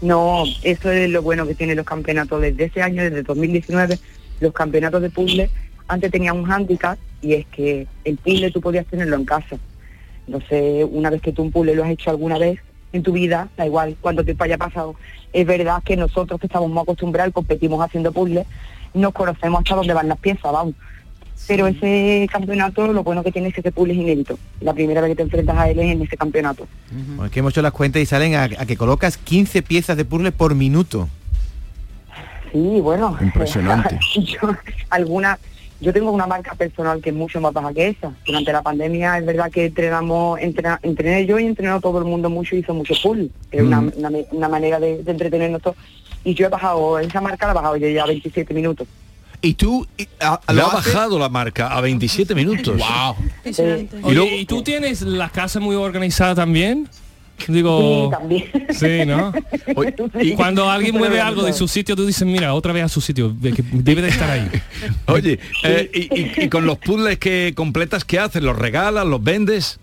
No, eso es lo bueno que tienen los campeonatos desde ese año, desde 2019, los campeonatos de puzzle antes tenían un hándicap y es que el puzzle tú podías tenerlo en casa. Entonces, una vez que tú un puzzle lo has hecho alguna vez en tu vida, da igual cuánto tiempo haya pasado, es verdad que nosotros que estamos muy acostumbrados, competimos haciendo puzzles, nos conocemos hasta dónde van las piezas, vamos. Pero ese campeonato lo bueno que tiene es que ese puzzle es inédito. La primera vez que te enfrentas a él es en ese campeonato. Bueno, es que hemos hecho las cuentas y salen a, a que colocas 15 piezas de puzzle por minuto. Sí, bueno. Impresionante. yo, alguna, yo tengo una marca personal que es mucho más baja que esa. Durante la pandemia es verdad que entrenamos, entrena- entrené yo y entrenó todo el mundo mucho y hizo mucho pull. Es una, Mm. una, una manera de, de entretenernos todos. Y yo he bajado, esa marca la he bajado yo ya 27 minutos. ¿Y tú? Le ha bajado la marca a 27 minutos. Wow. ¿y tú tienes la casa muy organizada también? Digo, Sí, también. sí, ¿no? Y cuando alguien mueve de algo de su sitio, tú dices, mira, otra vez a su sitio, de que debe de estar ahí. Oye, eh, y, y- y con los puzzles que completas, ¿qué haces? ¿Los regalas? ¿Los vendes?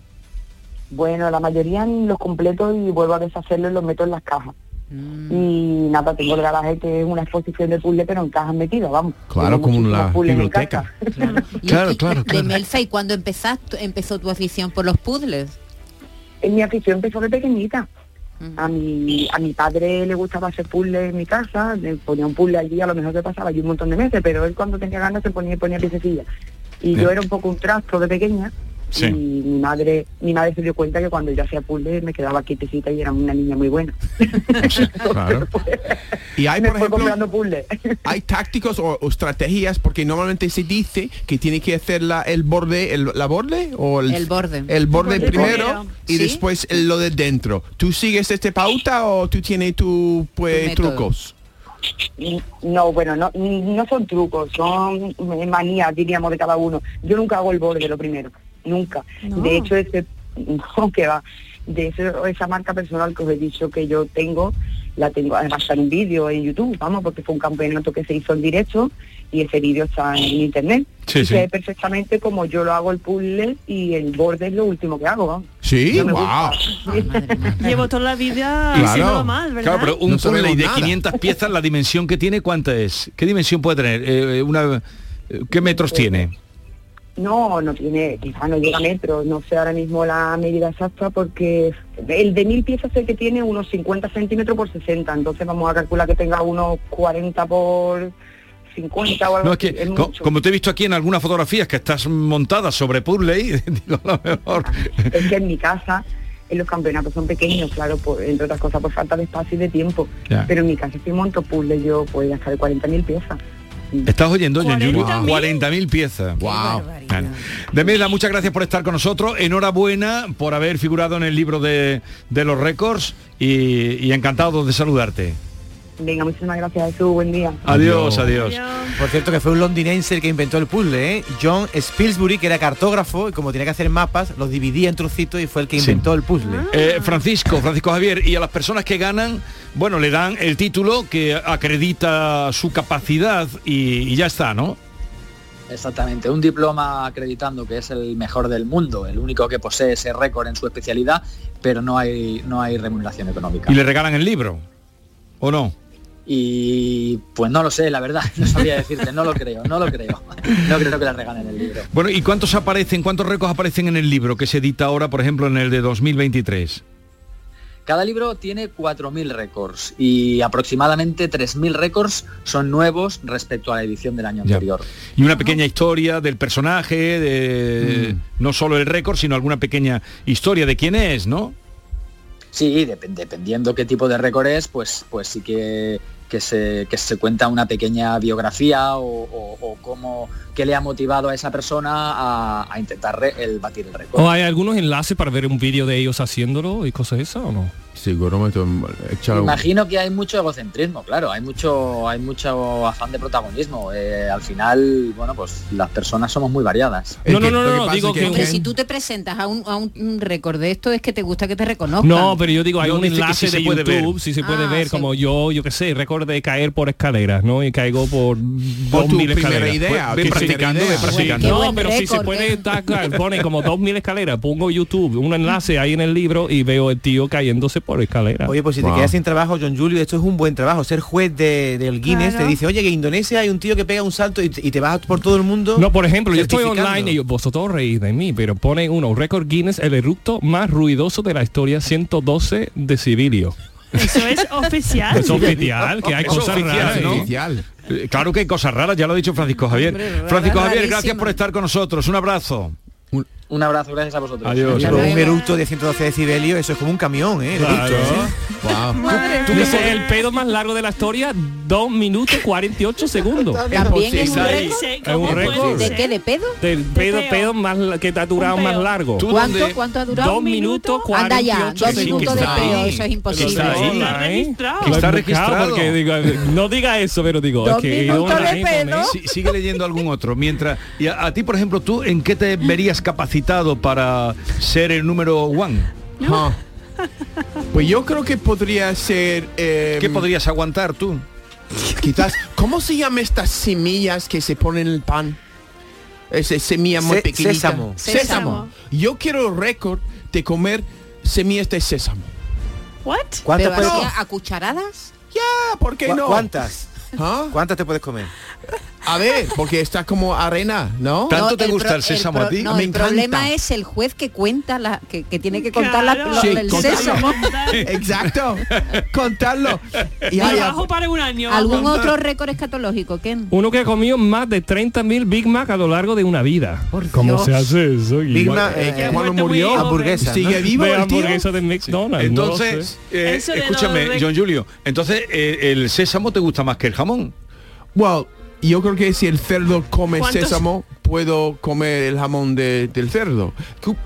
Bueno, la mayoría los completo y vuelvo a deshacerlos y los meto en las cajas. Y nada, tengo el garaje que es una exposición de puzzle pero en cajas metidas, vamos. Claro, como puzzles en biblioteca. casa. Claro, claro, De Melfa, ¿y cuándo empezaste, empezó tu afición por los puzzles? En mi afición empezó de pequeñita. A mi, a mi padre le gustaba hacer puzzles en mi casa, le ponía un puzzle allí, a lo mejor se pasaba allí un montón de meses, pero él cuando tenía ganas se ponía, ponía piececillas. Y yo era un poco un trasto de pequeña Sí. y mi madre, mi madre se dio cuenta que cuando yo hacía puzzles me quedaba quietecita y era una niña muy buena. Claro. Y hay, por ejemplo, hay tácticos o, o estrategias porque normalmente se dice que tiene que hacer la, el borde, el, la borde o el, El borde. el borde El borde primero primero. y ¿Sí? después el- lo de dentro. ¿Tú sigues este pauta o tú tienes tu pues trucos? No, bueno, no, no son trucos, son manías, diríamos, de cada uno. Yo nunca hago el borde lo primero, nunca. No. De hecho, ese, no, que va, de eso- esa marca personal que os he dicho que yo tengo, la tengo, además está en un vídeo en YouTube, vamos, porque fue un campeonato que se hizo en directo y ese vídeo está en internet. Sí, y sí. sé perfectamente como yo lo hago el puzzle y el borde es lo último que hago. Sí, No wow. Llevo toda la vida Claro. haciéndolo mal, ¿verdad? Claro, pero un No puzzle de nada. 500 piezas, la dimensión que tiene, ¿cuánta es? ¿Qué dimensión puede tener? Eh, una, eh, ¿Qué metros tiene? No, no tiene, quizá no llega a metros, no sé ahora mismo la medida exacta porque el de mil piezas sé que tiene unos 50 centímetros por 60, entonces vamos a calcular que tenga unos 40 por 50 o algo No, es que, así, es co- mucho. como te he visto aquí en algunas fotografías que estás montada sobre puzzle, y digo, lo mejor... Es que en mi casa, en los campeonatos son pequeños, claro, por, entre otras cosas por falta de espacio y de tiempo, pero en mi casa si monto puzzle yo puedo hasta de 40.000 piezas. ¿Estás oyendo, John Julio? 40.000. 40.000 piezas. Wow. Demela, muchas gracias por estar con nosotros. Enhorabuena por haber figurado en el libro de, de los récords y, y encantado de saludarte. Venga, muchísimas gracias Jesús, buen día. Adiós, adiós. Por cierto, que fue un londinense el que inventó el puzzle, ¿eh? John Spilsbury, que era cartógrafo, y como tenía que hacer mapas, los dividía en trocitos y fue el que Sí. inventó el puzzle. Eh, Francisco, Francisco Javier, y a las personas que ganan, bueno, le dan el título que acredita su capacidad y, y ya está, ¿no? Exactamente, un diploma acreditando que es el mejor del mundo, el único que posee ese récord en su especialidad, pero no hay, no hay remuneración económica. Y le regalan el libro, ¿o no? Y pues no lo sé, la verdad, no sabría decirte, no lo creo, no lo creo. No creo que le regalen el libro. Bueno, ¿y cuántos aparecen, cuántos récords aparecen en el libro que se edita ahora, por ejemplo, en el de 2023? Cada libro tiene 4.000 récords y aproximadamente 3.000 récords son nuevos respecto a la edición del año Ya. anterior. Y una pequeña historia del personaje, de no solo el récord, sino alguna pequeña historia de quién es, ¿no? Sí, dep- dependiendo qué tipo de récord es, pues, pues sí que, que, se, que se cuenta una pequeña biografía o, cómo, qué le ha motivado a esa persona a, intentar el batir el récord. ¿O hay algunos enlaces para ver un vídeo de ellos haciéndolo y cosas esas o no? Échalo. Imagino que hay mucho egocentrismo, claro, hay mucho, hay mucho afán de protagonismo. Eh, al final, bueno, pues las personas somos muy variadas. No, no, no, no, no, digo que... Hombre, si tú te presentas a un, a un- récord de esto es que te gusta que te reconozcan. No, pero yo digo, hay un enlace sí se de puede ver. YouTube, si se puede Ah, ver, sí. como yo, yo qué sé, récord de caer por escaleras, ¿no? Y caigo por 2000 primera escaleras. idea. Practicando, practicando. Qué No, pero si se puede ¿eh? tacar, pone como 2000 escaleras, pongo YouTube, un enlace ahí en el libro y veo el tío cayéndose por escaleras. Oye, pues si te quedas sin trabajo, John Julio, esto es un buen trabajo. Ser juez de- del Guinness Claro. te dice, oye, que en Indonesia hay un tío que pega un salto y, te- y te vas por todo el mundo. No, por ejemplo, yo estoy online y yo- vosotros reís de mí, pero pone uno, récord Guinness, el eructo más ruidoso de la historia, 112 decibelios. Eso es oficial. Es oficial, que hay Eso cosas oficial, raras, ¿no? Oficial. Eh, Claro que hay cosas raras, ya lo ha dicho Francisco Javier. Francisco Javier, gracias por estar con nosotros. Un abrazo. Un abrazo, gracias a vosotros. Adiós. Un eructo de 112 decibelios, eso es como un camión, ¿eh? El Claro. eructo, ¿eh? Wow. Tú dices el pedo más largo de la historia, 2 minutos 48 segundos. También es un récord. Sí, Es ¿cómo un puede récord. ¿De qué? ¿De pedo? El pedo, peo. pedo más que te ha durado más largo. ¿Tú ¿Cuánto? ¿Cuánto ha durado? Dos minutos 48 Anda ya, dos Sí, minutos que de ahí. eso es imposible. está ahí. Está ¿eh? registrado. Está registrado. porque digo, no diga eso, pero digo, Dos es que minutos de pedo. eso. Sí, sigue leyendo algún otro. Mientras. Y a, a ti, por ejemplo, ¿tú en qué te verías capacitado para ser el número one? Ah. Pues yo creo que podría ser... eh, ¿Qué podrías aguantar tú? Quizás, ¿cómo se llaman estas semillas que se ponen en el pan? Esa semilla muy Se- pequeñita. sésamo. Sésamo. Yo quiero el récord de comer semillas de sésamo. What? ¿Cuántas Pero a cucharadas. Ya, ¿por qué cu- no? ¿Cuántas? ¿Ah? ¿Cuántas te puedes comer? A ver, porque está como arena, ¿no? ¿Tanto No, te gusta pro- el sésamo pro- a ti? No, Me el problema es el juez que cuenta la que, que tiene que contar la- Claro. Sí, el contarlo. sésamo. Exacto. Contarlo. Y hay- Trabajo para un año. ¿Algún otro récord escatológico, Ken? Uno que ha comido más de 30.000 Big Mac a lo largo de una vida. ¿Cómo Dios. se hace eso? Big? Mac, eh, eh, cuando murió, joven. hamburguesa. ¿Sigue ¿no? vivo de el tío? hamburguesa de McDonald's. Entonces, sé. eh, escúchame, John Julio, entonces eh, el sésamo te gusta más que el jamón. Well, yo creo que si el cerdo come ¿Cuántos? sésamo, puedo comer el jamón de- del cerdo.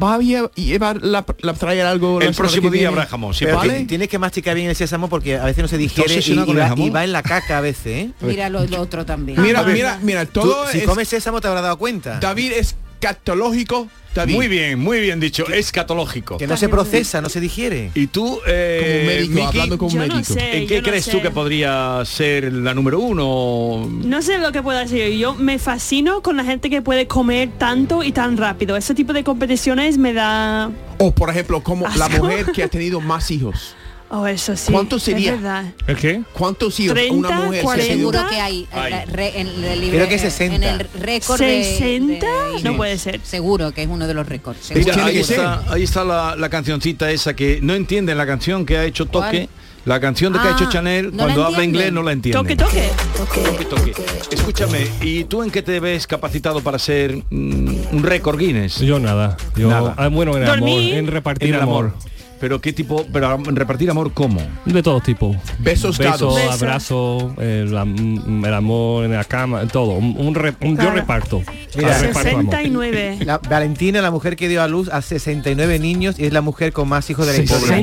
¿Va a lle- llevar la, la traer algo El próximo día habrá jamón, sí, ¿Vale? ti- tienes que masticar bien el sésamo porque a veces no se digiere y, y va, jamón? y va en la caca a veces, ¿eh? Mira lo, lo otro también. Mira, mira, mira, Tú, todo si es- comes sésamo te habrás dado cuenta. David es catológico. David. Muy bien, muy bien dicho, escatológico. Que no se procesa, no se digiere. Y tú, eh, Como médico, hablando como Yo no médico. sé. ¿en qué no crees sé. tú que podría ser la número uno? No sé lo que puedo decir. Yo me fascino con la gente que puede comer tanto y tan rápido. Ese tipo de competiciones me da... O por ejemplo, como la mujer que ha tenido más hijos. Oh, eso sí. ¿Cuánto es sería? verdad. ¿El qué? ¿Cuántos hijos 30, una mujer se ha 40. tenido? Seguro que hay, Ay. en, en el libro- Creo que en 60. el récord de- 60 de- no Sí. puede ser. Seguro que es uno de los récords. Mira, ahí está, ahí está la, la cancioncita esa que no entienden la canción que ha hecho Toque. La canción de que ha Ah, hecho Chanel, ¿no cuando la habla inglés no la entienden. Toque, toque. Toque, toque. Escúchame, ¿y tú en qué te ves capacitado para ser mm, un récord Guinness? Yo nada. Yo, Nada. ah, bueno, en Dormir. amor, en repartir En el amor. amor. Pero qué tipo, pero repartir amor cómo? De todo tipo. Besos. Besos, Beso. abrazos, el, am- el amor en la cama, todo. Un, un. Yo reparto. Mira, Ah, reparto amor. 69. La, Valentina, la mujer que dio a luz a 69 niños y es la mujer con más hijos de la historia. Pobre,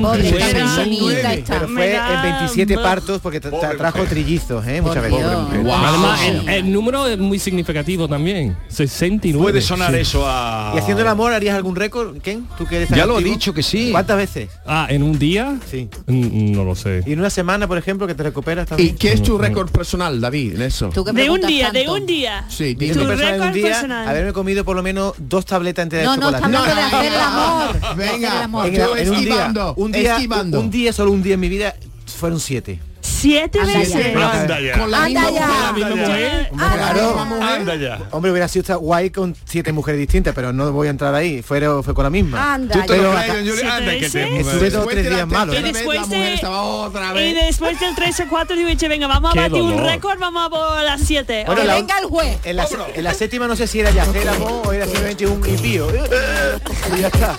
Pobre, está. Pero fue en 27 Buh. partos porque Pobre trajo mujer. trillizos, ¿eh? Muchas veces. Dios. Wow. Además, Sí. el, el número es muy significativo también. 69. Puede sonar Sí. eso a... ¿Y haciendo el amor harías algún récord, Ken? ¿Tú que eres tan Ya lo he dicho que sí. ¿Cuántas veces? Ah, ¿en un día? Sí. Mm, No lo sé. ¿Y en una semana, por ejemplo, que te recuperas ¿Y también? qué es tu récord personal, David, en eso? Tú que De un preguntas día, de tanto. un día. Sí, Mi dime. Récord personal un récord día, personal. haberme comido por lo menos dos tabletas enteras No, de no, chocolate. estamos hablando de hacer el amor. de hacer el Venga, amor. En, en un día, esquivando, un día, esquivando. un día, solo un día en mi vida fueron siete. Siete veces. ya. Anda ya. Con la Anda misma ya. mujer. Anda ya. mujer. Claro. vale, vale. Anda ya. Hombre, hubiera sido guay con siete mujeres distintas, pero no voy a entrar ahí. Fue, fue con la misma. Anda? ¿Siete? Estuve dos tres días Y vez, después del 3 o 4 yo dije, venga, vamos a Qué batir un récord, vamos a por las 7. Bueno, Que la- venga el juez. En la, en la séptima no sé si era ya hacer el amor o era simplemente un impío. Y ya está.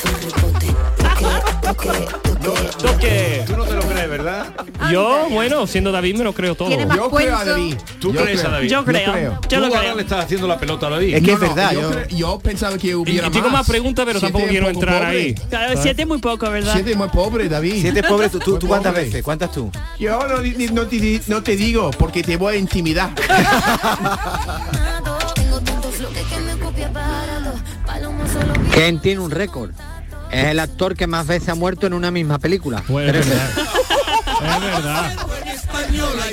Toque. Tú no te lo crees, ¿verdad? Yo, bueno, siendo David me lo creo todo. Tiene más Yo creo a cuento. David. ¿Tú Yo crees a creo. David? Yo creo, creo. yo Tú lo ahora creo. le estás haciendo la pelota a David. Es que No, es no, verdad, yo, yo- cre- yo pensaba que Y, hubiera y tengo más preguntas, pero Siete tampoco es quiero poco entrar pobre. ahí. Claro, siete es muy poco, ¿verdad? Siete es muy pobre, David. Siete pobres, tú, tú, tú cuántas pobre. veces, ¿cuántas tú? Yo no, di- no te, di- no te digo porque te voy a intimidar. Ken tiene un récord. Es el actor que más veces ha muerto en una misma película. Pues es verdad. Es verdad.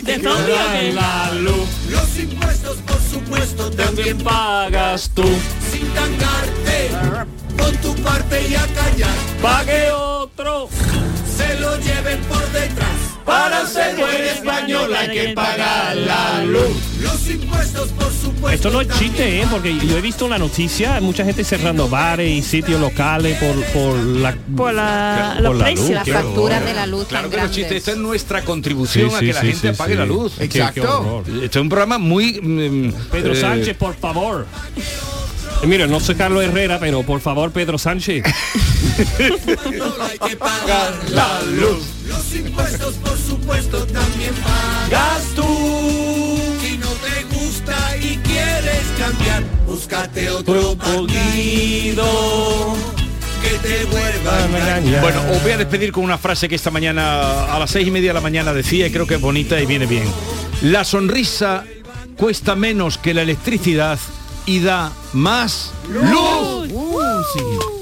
¿De? La luz Los impuestos, por supuesto, también pagas tú. sin tangarte. Pon tu parte y a callar. Pague otro. Se lo lleven por detrás. Para ser buen español hay que pagar la luz. Los impuestos, por supuesto. Esto no es chiste, ¿eh? porque yo he visto una noticia, mucha gente cerrando bares y sitios locales por, por la Por la, por los la precios. luz, Las facturas de la luz Claro tan que no es chiste, esta es nuestra contribución Sí, a sí, que la sí, gente sí, apague sí. la luz. Qué- qué Exacto. Este es un programa muy... mm, Pedro eh, Sánchez, por favor. Eh, Mira, no soy Carlos Herrera, pero por favor, Pedro Sánchez. hay que pagar la luz. Los impuestos, por supuesto, también pagas tú. Si no te gusta y quieres cambiar, búscate otro partido que te vuelva a engañar. Bueno, os voy a despedir con una frase que esta mañana a las seis y media de la mañana decía y creo que es bonita y viene bien. La sonrisa cuesta menos que la electricidad y da más luz. Uh.